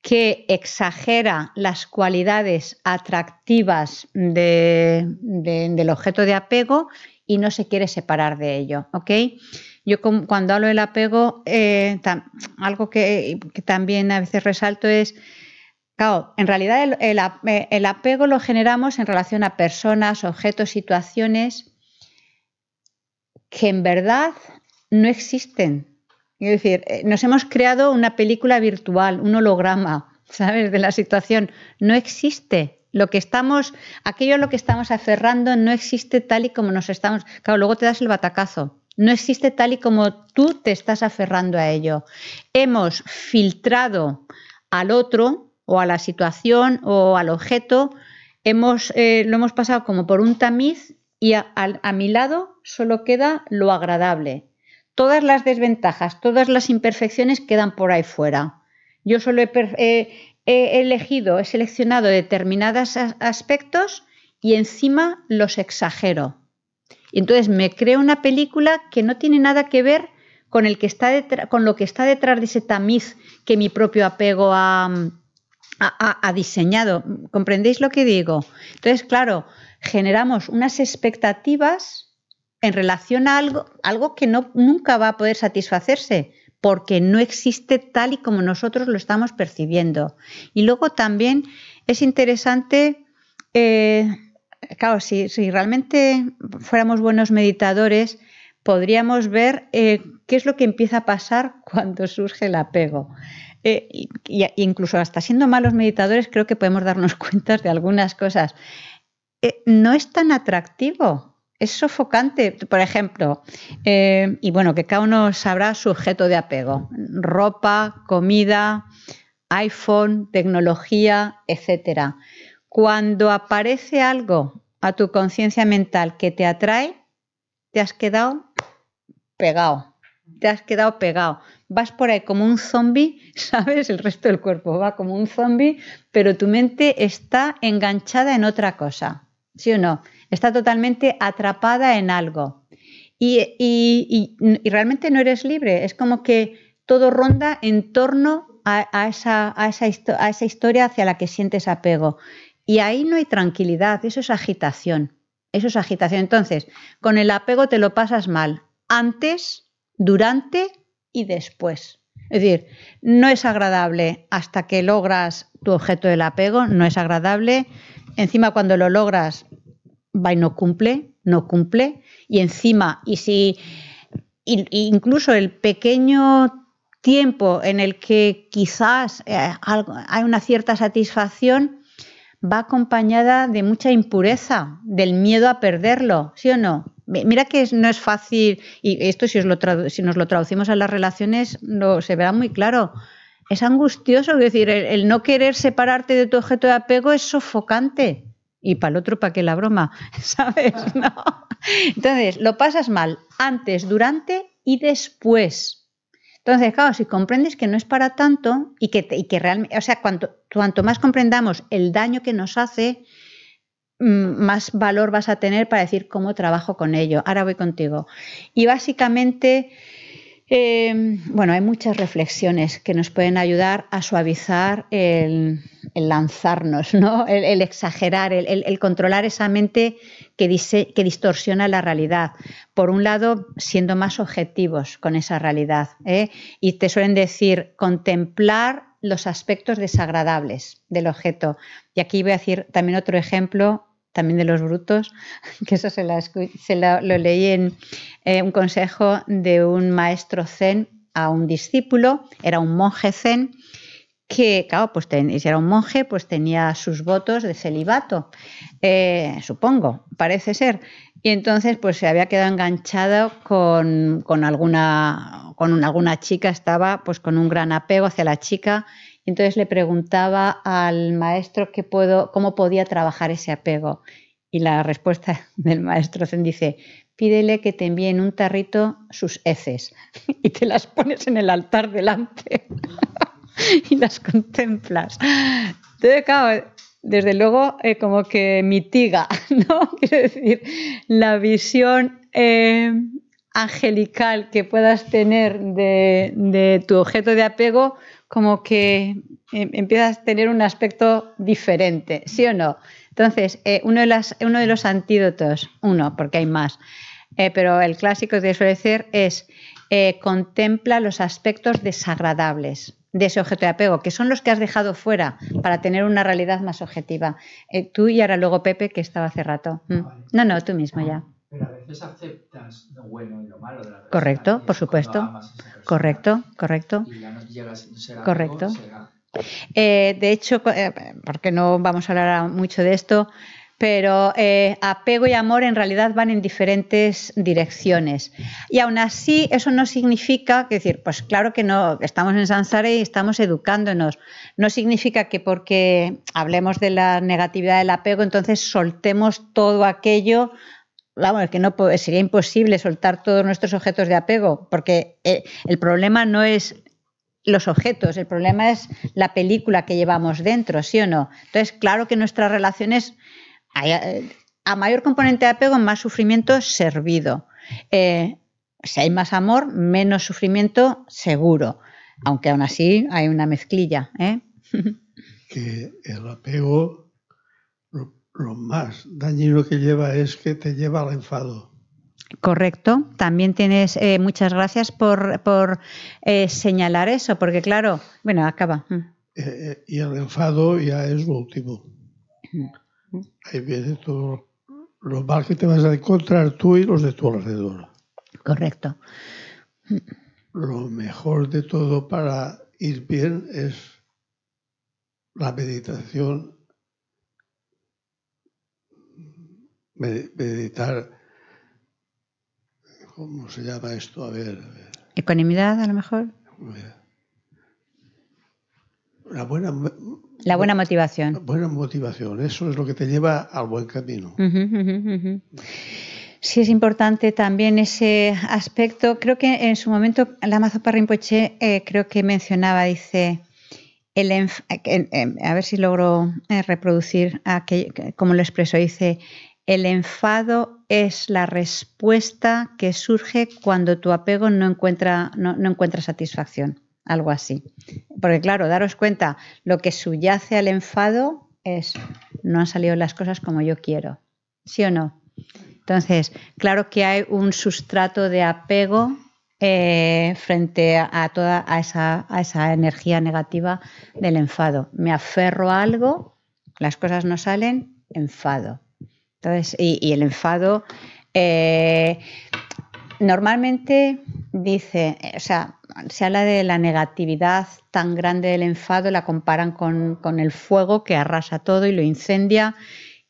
que exagera las cualidades atractivas de- de- del objeto de apego y no se quiere separar de ello. ¿ok? Yo cuando hablo del apego, eh, algo que, también a veces resalto es, claro, en realidad el, eh, el apego lo generamos en relación a personas, objetos, situaciones que en verdad no existen. Es decir, eh, nos hemos creado una película virtual, un holograma, ¿sabes? De la situación. No existe. Lo que estamos, aquello a lo que estamos aferrando no existe tal y como nos estamos. Claro, luego te das el batacazo. No existe tal y como tú te estás aferrando a ello. Hemos filtrado al otro o a la situación o al objeto, hemos, eh, lo hemos pasado como por un tamiz y a, mi lado solo queda lo agradable. Todas las desventajas, todas las imperfecciones quedan por ahí fuera. Yo solo he, per- he- elegido, he seleccionado determinados as- aspectos y encima los exagero. Y entonces me creo una película que no tiene nada que ver con, lo que está detrás de ese tamiz que mi propio apego ha, diseñado. ¿Comprendéis lo que digo? Entonces, claro, generamos unas expectativas en relación a algo, que nunca va a poder satisfacerse, porque no existe tal y como nosotros lo estamos percibiendo. Y luego también es interesante, eh, claro, si, si, realmente fuéramos buenos meditadores, podríamos ver eh, qué es lo que empieza a pasar cuando surge el apego. Eh, y, y incluso hasta siendo malos meditadores creo que podemos darnos cuenta de algunas cosas. No es tan atractivo, es sofocante. Por ejemplo, eh, y bueno, que cada uno sabrá su objeto de apego: ropa, comida, iPhone, tecnología, etcétera. Cuando aparece algo a tu conciencia mental que te atrae, te has quedado pegado. Te has quedado pegado. Vas por ahí como un zombie, ¿sabes? El resto del cuerpo va como un zombie, pero tu mente está enganchada en otra cosa. ¿Sí o no? Está totalmente atrapada en algo. Y, y, y, realmente no eres libre. Es como que todo ronda en torno a, a, esa, a, esa, a esa historia hacia la que sientes apego. Y ahí no hay tranquilidad, eso es agitación. Eso es agitación. Entonces, con el apego te lo pasas mal antes, durante y después. Es decir, no es agradable hasta que logras tu objeto del apego, no es agradable. Encima cuando lo logras, va y no cumple, no cumple. Y encima, y si incluso el pequeño tiempo en el que quizás eh, hay una cierta satisfacción, va acompañada de mucha impureza, del miedo a perderlo, ¿sí o no? Mira que no es fácil, y esto si, os lo si nos lo traducimos a las relaciones, no, se verá muy claro. Es angustioso, es decir, el, el, no querer separarte de tu objeto de apego es sofocante. Y para el otro, ¿para qué la broma? ¿Sabes? No. Entonces, lo pasas mal antes, durante y después. Entonces, claro, si comprendes que no es para tanto y que, y que realmente, o sea, cuanto, cuanto más comprendamos el daño que nos hace, más valor vas a tener para decir cómo trabajo con ello. Ahora voy contigo. Y básicamente, eh, bueno, hay muchas reflexiones que nos pueden ayudar a suavizar el, lanzarnos, ¿no? el, exagerar, el, controlar esa mente que, que, distorsiona la realidad. Por un lado, siendo más objetivos con esa realidad. ¿eh? Y te suelen decir contemplar los aspectos desagradables del objeto. Y aquí voy a decir también otro ejemplo, también de los brutos, que eso se, la, se lo leí en eh, un consejo de un maestro zen a un discípulo, era un monje zen, que, claro, pues ten, si era un monje, pues tenía sus votos de celibato, eh, supongo, parece ser. Y entonces, pues se había quedado enganchado con, con alguna, con alguna chica, estaba pues con un gran apego hacia la chica. Entonces le preguntaba al maestro qué puedo, cómo podía trabajar ese apego. Y la respuesta del maestro Zen dice, pídele que te envíe en un tarrito sus heces y te las pones en el altar delante. y las contemplas. Entonces, claro, desde luego eh, como que mitiga, ¿no? Quiero decir, la visión eh, angelical que puedas tener de, de, tu objeto de apego, como que eh, empiezas a tener un aspecto diferente, ¿sí o no? Entonces, eh, uno, de las, uno, de los antídotos, uno, porque hay más, eh, pero el clásico que suele ser es contempla los aspectos desagradables de ese objeto de apego, que son los que has dejado fuera para tener una realidad más objetiva. Tú y ahora luego Pepe, que estaba hace rato. Mm. No, no, tú mismo ya. Pero a veces aceptas lo bueno y lo malo de la persona. Correcto, por supuesto. Correcto, correcto. Y ya no llegas a ser correcto. Amigo, será... eh, de hecho, eh, porque no vamos a hablar mucho de esto, pero eh, apego y amor en realidad van en diferentes direcciones. Y aún así, eso no significa, que decir, pues claro que no, estamos en Sansara y estamos educándonos. No significa que porque hablemos de la negatividad del apego, entonces soltemos todo aquello. Vamos, que no sería imposible soltar todos nuestros objetos de apego, porque eh, el problema no es los objetos, el problema es la película que llevamos dentro, ¿sí o no? Entonces, claro que nuestras relaciones a mayor componente de apego, más sufrimiento servido. Eh, si hay más amor, menos sufrimiento seguro, aunque aún así hay una mezclilla. ¿eh? Que el apego, lo, más dañino que lleva es que te lleva al enfado. Correcto. También tienes eh, muchas gracias por, por eh, señalar eso, porque claro, bueno, acaba. Mm. Eh, y el enfado ya es lo último. Ahí viene todo lo mal que te vas a encontrar tú y los de tu alrededor. Correcto. Lo mejor de todo para ir bien es la meditación, meditar, ¿cómo se llama esto? A ver, a ver. Ecuanimidad, a lo mejor. Una buena, La buena motivación. buena motivación, eso es lo que te lleva al buen camino. Ujú. Sí es importante también ese aspecto. Creo que en su momento la Mazopa Rinpoche eh, creo que mencionaba, dice, el enf- eh, a ver si logro eh, reproducir aquello, que- como lo expreso, dice, el enfado es la respuesta que surge cuando tu apego no encuentra, no, encuentra satisfacción, algo así. Porque claro, daros cuenta, lo que subyace al enfado es, no han salido las cosas como yo quiero, ¿sí o no? Entonces, claro que hay un sustrato de apego eh, frente a, a toda a esa, a esa energía negativa del enfado. Me aferro a algo, las cosas no salen, enfado. Entonces, y, el enfado eh, normalmente dice, eh, o sea, se habla de la negatividad tan grande del enfado, la comparan con, con el fuego que arrasa todo y lo incendia.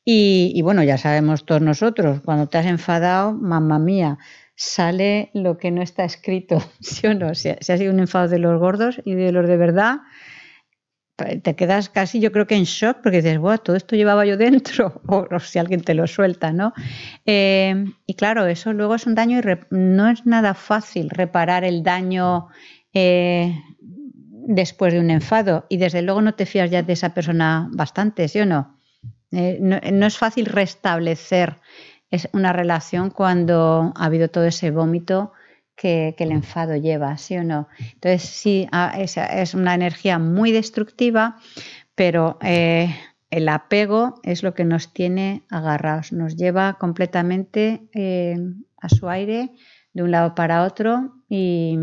Y, bueno, ya sabemos todos nosotros, cuando te has enfadado, mamá mía, sale lo que no está escrito, ¿sí o no? Si, si ha sido un enfado de los gordos y de los de verdad, te quedas casi, yo creo que en shock, porque dices, wow, todo esto llevaba yo dentro, o, si alguien te lo suelta, ¿no? Eh, y claro, eso luego es un daño y no es nada fácil reparar el daño eh, después de un enfado. Y desde luego no te fías ya de esa persona bastante, ¿sí o no? Eh, no, no es fácil restablecer es una relación cuando ha habido todo ese vómito que, que el enfado lleva, ¿sí o no? Entonces, sí, ah, es, es una energía muy destructiva, pero eh, el apego es lo que nos tiene agarrados, nos lleva completamente eh, a su aire de un lado para otro y,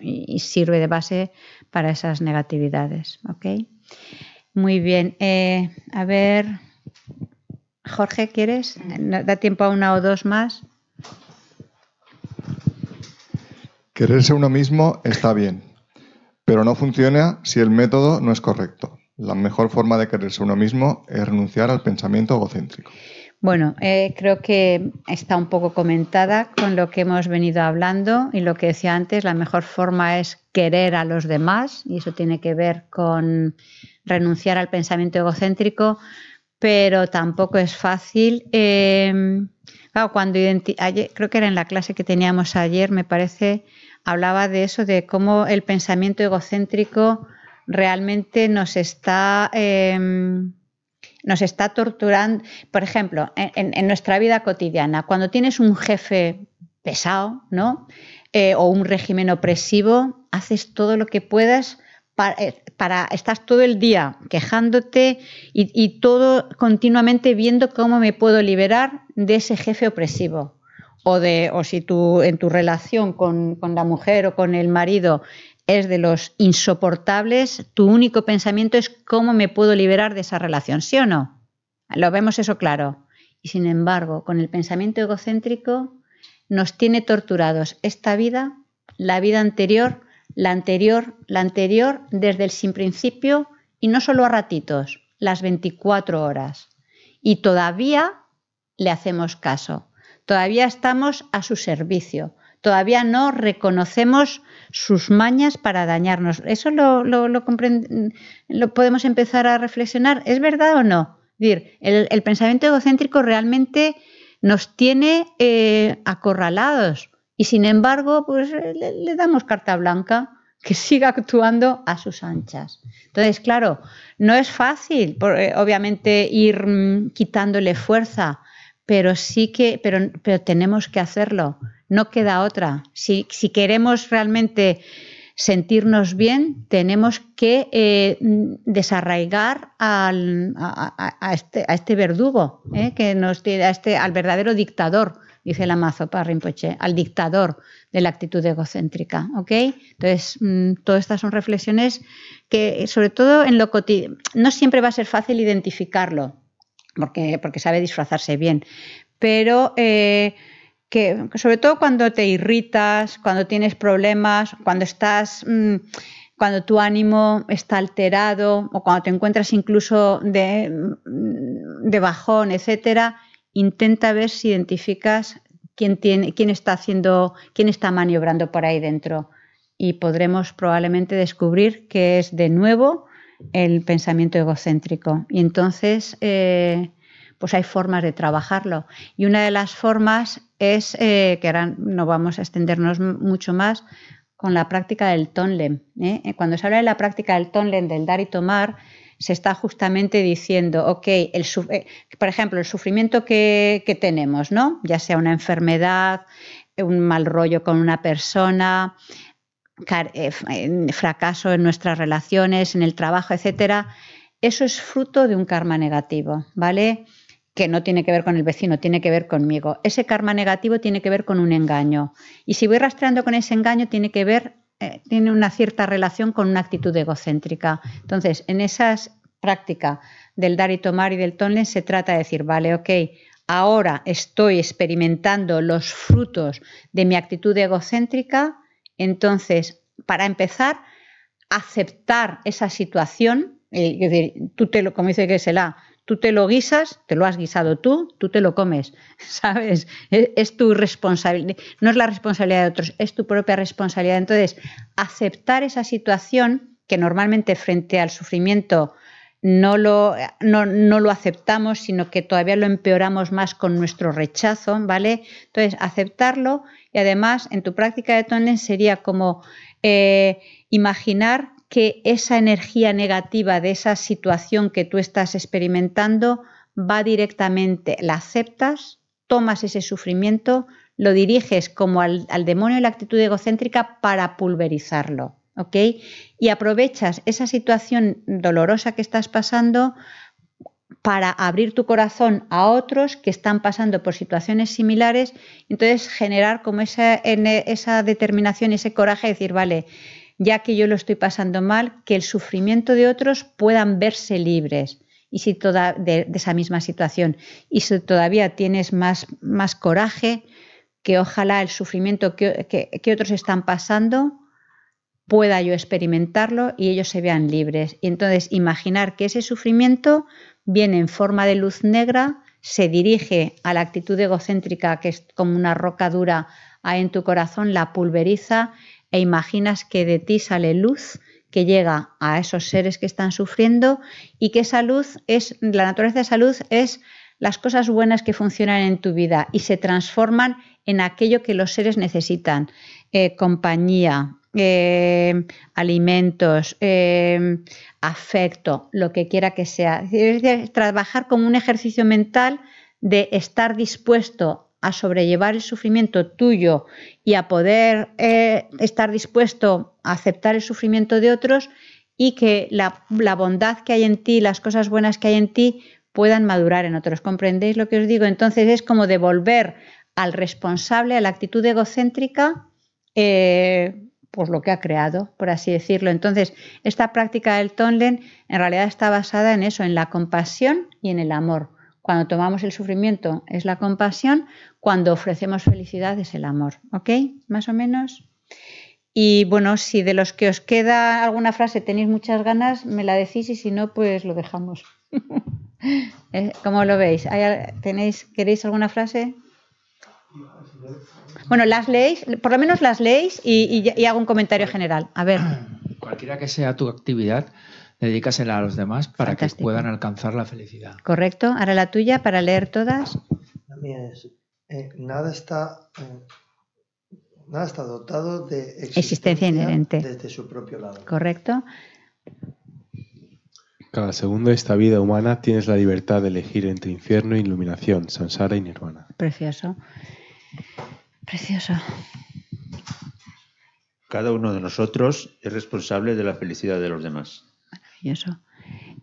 y- y sirve de base para esas negatividades, ¿ok? Muy bien, eh, a ver, Jorge, ¿quieres? ¿Da tiempo a una o dos más? Quererse uno mismo está bien, pero no funciona si el método no es correcto. La mejor forma de quererse uno mismo es renunciar al pensamiento egocéntrico. Bueno, eh, creo que está un poco comentada con lo que hemos venido hablando y lo que decía antes, la mejor forma es querer a los demás y eso tiene que ver con renunciar al pensamiento egocéntrico, pero tampoco es fácil. eh, cuando creo que era en la clase que teníamos ayer, me parece, hablaba de eso, de cómo el pensamiento egocéntrico realmente nos está... em, nos está torturando. Por ejemplo, en, nuestra vida cotidiana, cuando tienes un jefe pesado, ¿no? Eh, o un régimen opresivo, haces todo lo que puedas para, eh, para- estás todo el día quejándote y, y todo continuamente viendo cómo me puedo liberar de ese jefe opresivo. O, de, o si tú en tu relación con, con la mujer o con el marido es de los insoportables, tu único pensamiento es cómo me puedo liberar de esa relación, ¿sí o no? Lo vemos eso claro. Y sin embargo, con el pensamiento egocéntrico nos tiene torturados esta vida, la vida anterior, la anterior, la anterior, desde el sin principio y no solo a ratitos, las 24 horas. Y todavía le hacemos caso, todavía estamos a su servicio, todavía no reconocemos sus mañas para dañarnos. ¿Eso lo, lo, lo podemos empezar a reflexionar? ¿Es verdad o no? Decir, el, pensamiento egocéntrico realmente nos tiene eh, acorralados y sin embargo pues, le, damos carta blanca que siga actuando a sus anchas. Entonces, claro, no es fácil, eh, obviamente, ir mm, quitándole fuerza, pero sí que, pero, pero tenemos que hacerlo. No queda otra. Si, queremos realmente sentirnos bien, tenemos que eh, desarraigar al- a este, a este verdugo, ¿eh? que nos tiene, a este, al verdadero dictador dice la Mazopa Rinpoche, al dictador de la actitud egocéntrica. ¿ok? Entonces, mm, todas estas son reflexiones que, sobre todo en lo cotidiano, no siempre va a ser fácil identificarlo, porque, sabe disfrazarse bien, pero eh, que sobre todo cuando te irritas, cuando tienes problemas, cuando estás... mm, cuando tu ánimo está alterado o cuando te encuentras incluso de, mm, de bajón, etcétera, intenta ver si identificas quién, tiene, quién está haciendo, quién está maniobrando por ahí dentro. Y podremos probablemente descubrir que es de nuevo el pensamiento egocéntrico. Y entonces, eh, pues hay formas de trabajarlo. Y una de las formas es, eh, que ahora no vamos a extendernos mucho más, con la práctica del tonlem. ¿eh? Cuando se habla de la práctica del tonlem, del dar y tomar, se está justamente diciendo, ok, el, por ejemplo, el sufrimiento que, que tenemos, ¿no? Ya sea una enfermedad, un mal rollo con una persona, fracaso en nuestras relaciones, en el trabajo, etcétera, eso es fruto de un karma negativo, ¿vale? Que no tiene que ver con el vecino, tiene que ver conmigo. Ese karma negativo tiene que ver con un engaño. Y si voy rastreando con ese engaño, tiene que ver, eh, tiene una cierta relación con una actitud egocéntrica. Entonces, en esa práctica del dar y tomar y del tonlen se trata de decir, vale, ok, ahora estoy experimentando los frutos de mi actitud egocéntrica, entonces, para empezar, aceptar esa situación, eh, es decir, tú te lo, como dice Gesela, tú te lo guisas, te lo has guisado tú, tú te lo comes, ¿sabes? Es, es tu responsabilidad, no es la responsabilidad de otros, es tu propia responsabilidad. Entonces, aceptar esa situación que normalmente frente al sufrimiento no lo, no, no lo aceptamos, sino que todavía lo empeoramos más con nuestro rechazo, ¿vale? Entonces, aceptarlo y además en tu práctica de Tonlen sería como eh, imaginar que esa energía negativa de esa situación que tú estás experimentando va directamente, la aceptas, tomas ese sufrimiento, lo diriges como al, al demonio y la actitud egocéntrica para pulverizarlo. ¿ok? Y aprovechas esa situación dolorosa que estás pasando para abrir tu corazón a otros que están pasando por situaciones similares, entonces generar como esa, esa determinación, ese coraje de decir, vale, ya que yo lo estoy pasando mal, que el sufrimiento de otros puedan verse libres y si toda, de, esa misma situación. Y si todavía tienes más, más coraje, que ojalá el sufrimiento que, que otros están pasando pueda yo experimentarlo y ellos se vean libres. Y entonces imaginar que ese sufrimiento viene en forma de luz negra, se dirige a la actitud egocéntrica que es como una roca dura en tu corazón, la pulveriza e imaginas que de ti sale luz que llega a esos seres que están sufriendo y que esa luz es, la naturaleza de esa luz es las cosas buenas que funcionan en tu vida y se transforman en aquello que los seres necesitan, eh, compañía, eh, alimentos, eh, afecto, lo que quiera que sea. Es decir, trabajar como un ejercicio mental de estar dispuesto a sobrellevar el sufrimiento tuyo y a poder eh, estar dispuesto a aceptar el sufrimiento de otros y que la, bondad que hay en ti, las cosas buenas que hay en ti puedan madurar en otros. ¿Comprendéis lo que os digo? Entonces es como devolver al responsable, a la actitud egocéntrica, pues lo que ha creado, por así decirlo. Entonces, esta práctica del Tonlen en realidad está basada en eso, en la compasión y en el amor. Cuando tomamos el sufrimiento es la compasión, cuando ofrecemos felicidad es el amor. ¿Ok? Más o menos. Y bueno, si de los que os queda alguna frase tenéis muchas ganas, me la decís y si no, pues lo dejamos. ¿Cómo lo veis? ¿Tenéis, ¿Queréis alguna frase? Bueno, las leéis, por lo menos las leéis y, y, y, hago un comentario general. A ver. Cualquiera que sea tu actividad, dedícasela a los demás para Fantástico. que puedan alcanzar la felicidad. Correcto. Ahora la tuya para leer todas. La mía es, eh, nada está eh, nada está dotado de existencia, existencia inherente desde su propio lado. Correcto. Cada segundo de esta vida humana tienes la libertad de elegir entre infierno e iluminación, samsara y nirvana. Precioso. Precioso. Cada uno de nosotros es responsable de la felicidad de los demás. Maravilloso.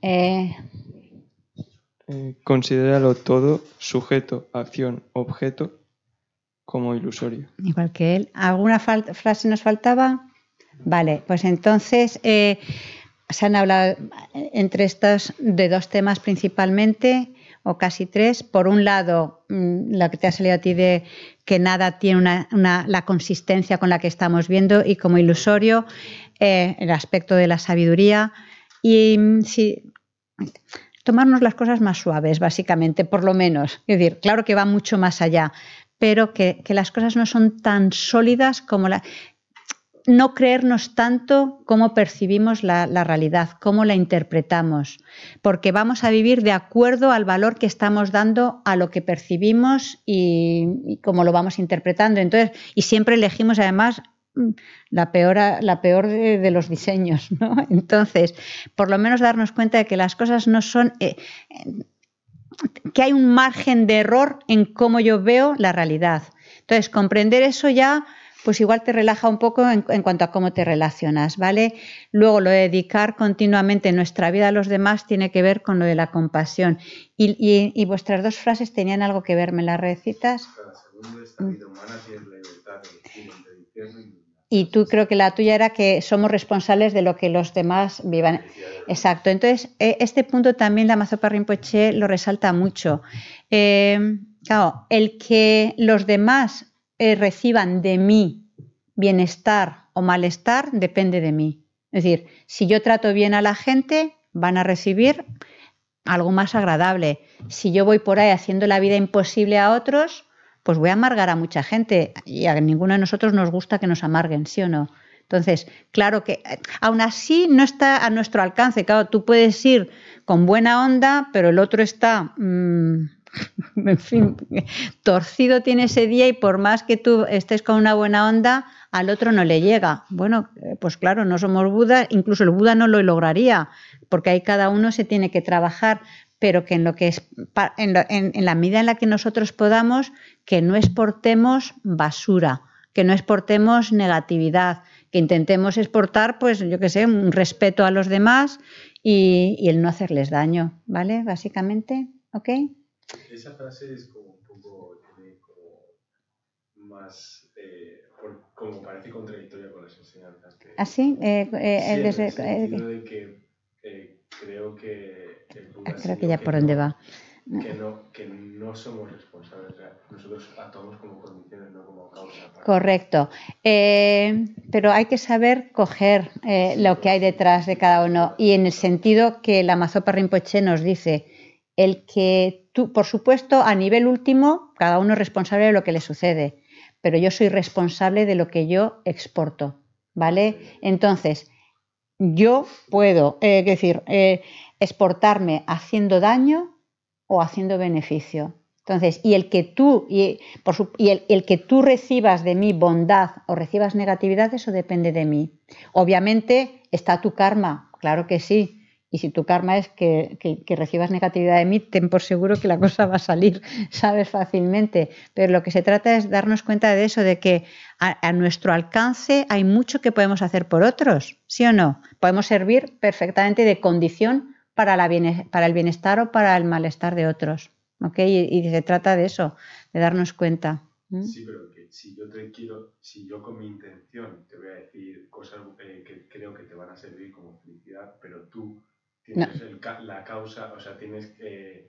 Eh... Eh, considéralo todo sujeto, acción, objeto como ilusorio. Igual que él. ¿Alguna frase nos faltaba? Vale, pues entonces eh, se han hablado entre estos de dos temas principalmente, o casi tres. Por un lado, mm, lo que te ha salido a ti de que nada tiene una, la consistencia con la que estamos viendo y como ilusorio, eh, el aspecto de la sabiduría. Y mm, si, tomarnos las cosas más suaves, básicamente, por lo menos. Es decir, claro que va mucho más allá, pero que, que las cosas no son tan sólidas como la... No creernos tanto cómo percibimos la, realidad, cómo la interpretamos, porque vamos a vivir de acuerdo al valor que estamos dando a lo que percibimos y, y cómo lo vamos interpretando. Entonces, y siempre elegimos además mm, la peor, de, los diseños, ¿no? Entonces, por lo menos darnos cuenta de que las cosas no son, eh, que hay un margen de error en cómo yo veo la realidad. Entonces, comprender eso ya, pues igual te relaja un poco en, en cuanto a cómo te relacionas, ¿vale? Luego, lo de dedicar continuamente nuestra vida a los demás tiene que ver con lo de la compasión. Y, y- y vuestras dos frases tenían algo que ver, ¿me las recitas? Infierno y tú creo que la tuya era que somos responsables de lo que los demás vivan. Exacto. Entonces, eh, este punto también la Mazopa Rinpoche lo resalta mucho. Eh, claro, el que los demás eh, reciban de mí bienestar o malestar depende de mí. Es decir, si yo trato bien a la gente, van a recibir algo más agradable. Si yo voy por ahí haciendo la vida imposible a otros, pues voy a amargar a mucha gente y a ninguno de nosotros nos gusta que nos amarguen, ¿sí o no? Entonces, claro que eh, aún así no está a nuestro alcance. Claro, tú puedes ir con buena onda, pero el otro está, mm, en fin, torcido tiene ese día y por más que tú estés con una buena onda, al otro no le llega. Bueno, eh, pues claro, no somos Buda, incluso el Buda no lo lograría, porque ahí cada uno se tiene que trabajar, pero que en lo que es en, lo- en- la medida en la que nosotros podamos, que no exportemos basura, que no exportemos negatividad, que intentemos exportar, pues yo qué sé, un respeto a los demás y el no hacerles daño, ¿vale? Básicamente, ¿ok? Esa frase es como un poco, tiene como más, eh, por- como parece contradictoria con las enseñanzas que... ¿Así? Eh, eh, Sí, en desde- el sentido eh, de que eh, creo que el Buda creo que ya por dónde va. Que no, que no somos responsables, o sea, nosotros actuamos como condiciones, no como causa. Correcto. Eh, pero hay que saber coger lo que hay detrás de cada uno. Y en el sentido que la Mazopa Rinpoche nos dice, el que tú, por supuesto, a nivel último, cada uno es responsable de lo que le sucede, pero yo soy responsable de lo que yo exporto. ¿Vale? Entonces, yo puedo, eh, decir, eh, exportarme haciendo daño o haciendo beneficio. Entonces, y el que tú, y, por su- y el, el que tú recibas de mí bondad o recibas negatividad, eso depende de mí. Obviamente está tu karma, claro que sí. Y si tu karma es que, que- recibas negatividad de mí, ten por seguro que la cosa va a salir, sabes, fácilmente. Pero lo que se trata es darnos cuenta de eso, de que a, nuestro alcance hay mucho que podemos hacer por otros, ¿sí o no? Podemos servir perfectamente de condición para, la biene- para el bienestar o para el malestar de otros. ¿ok? Y, se trata de eso, de darnos cuenta. Sí, pero que si yo te quiero, si yo con mi intención te voy a decir cosas eh, que creo que te van a servir como felicidad, pero tú tienes el ca- la causa, o sea, tienes, eh,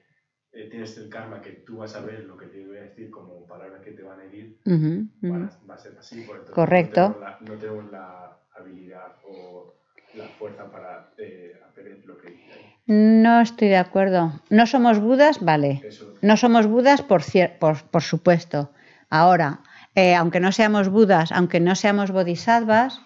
tienes el karma que tú vas a ver lo que te voy a decir como palabras que te van a herir, a- va a ser así. por Correcto. No tenemos, la, no tenemos la habilidad o la fuerza para eh, hacer lo que dice. No estoy de acuerdo. No somos budas, vale. Eso. No somos budas, por, por, por supuesto. Ahora, eh, aunque no seamos budas, aunque no seamos bodhisattvas,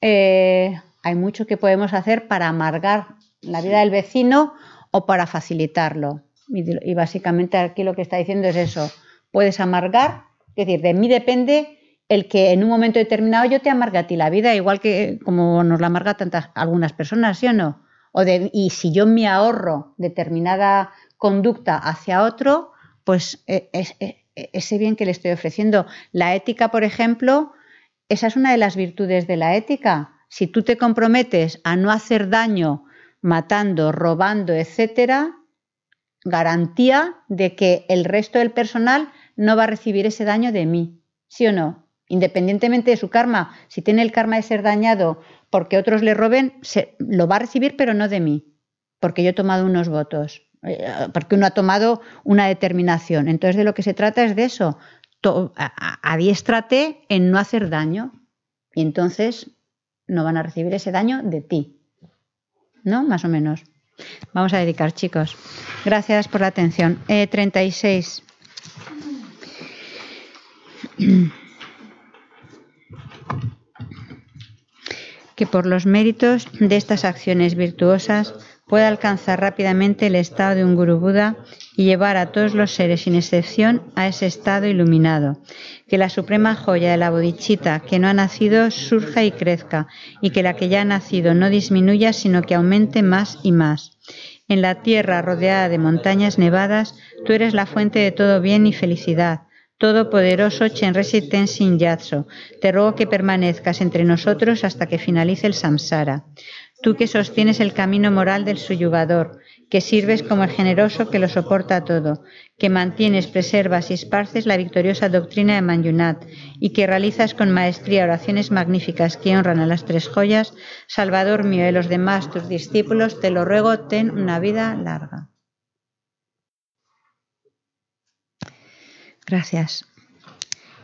eh, hay mucho que podemos hacer para amargar la vida del vecino o para facilitarlo. Y, básicamente aquí lo que está diciendo es eso. Puedes amargar, es decir, de mí depende el que en un momento determinado yo te amargue a ti la vida, igual que como nos la amarga tantas algunas personas, ¿sí o no? O de, y si yo me ahorro determinada conducta hacia otro, pues eh, es, es- ese bien que le estoy ofreciendo. La ética, por ejemplo, esa es una de las virtudes de la ética. Si tú te comprometes a no hacer daño matando, robando, etcétera, garantía de que el resto del personal no va a recibir ese daño de mí. ¿Sí o no? Independientemente de su karma, si tiene el karma de ser dañado porque otros le roben, se, lo va a recibir, pero no de mí, porque yo he tomado unos votos, eh, porque uno ha tomado una determinación. Entonces, de lo que se trata es de eso. Adiéstrate en no hacer daño y entonces no van a recibir ese daño de ti. ¿No? Más o menos. Vamos a dedicar, chicos. Gracias por la atención. Eh, 36. que por los méritos de estas acciones virtuosas pueda alcanzar rápidamente el estado de un Guru Buda y llevar a todos los seres sin excepción a ese estado iluminado. Que la suprema joya de la bodichita que no ha nacido surja y crezca y que la que ya ha nacido no disminuya sino que aumente más y más. En la tierra rodeada de montañas nevadas, tú eres la fuente de todo bien y felicidad Todopoderoso Chenresi Tenzin Yatso, te ruego que permanezcas entre nosotros hasta que finalice el samsara. Tú que sostienes el camino moral del suyugador, que sirves como el generoso que lo soporta todo, que mantienes, preservas y esparces la victoriosa doctrina de Manjunat y que realizas con maestría oraciones magníficas que honran a las tres joyas, Salvador mío y los demás tus discípulos, te lo ruego, ten una vida larga. Gracias.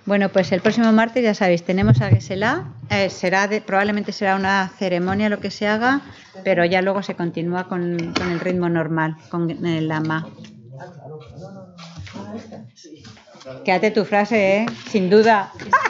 Bueno, pues el próximo martes ya sabéis, tenemos a Gesela, eh, será probablemente será una ceremonia lo que se haga, pero ya luego se continúa con, el ritmo normal, con el lama. Quédate tu frase, ¿eh? sin duda.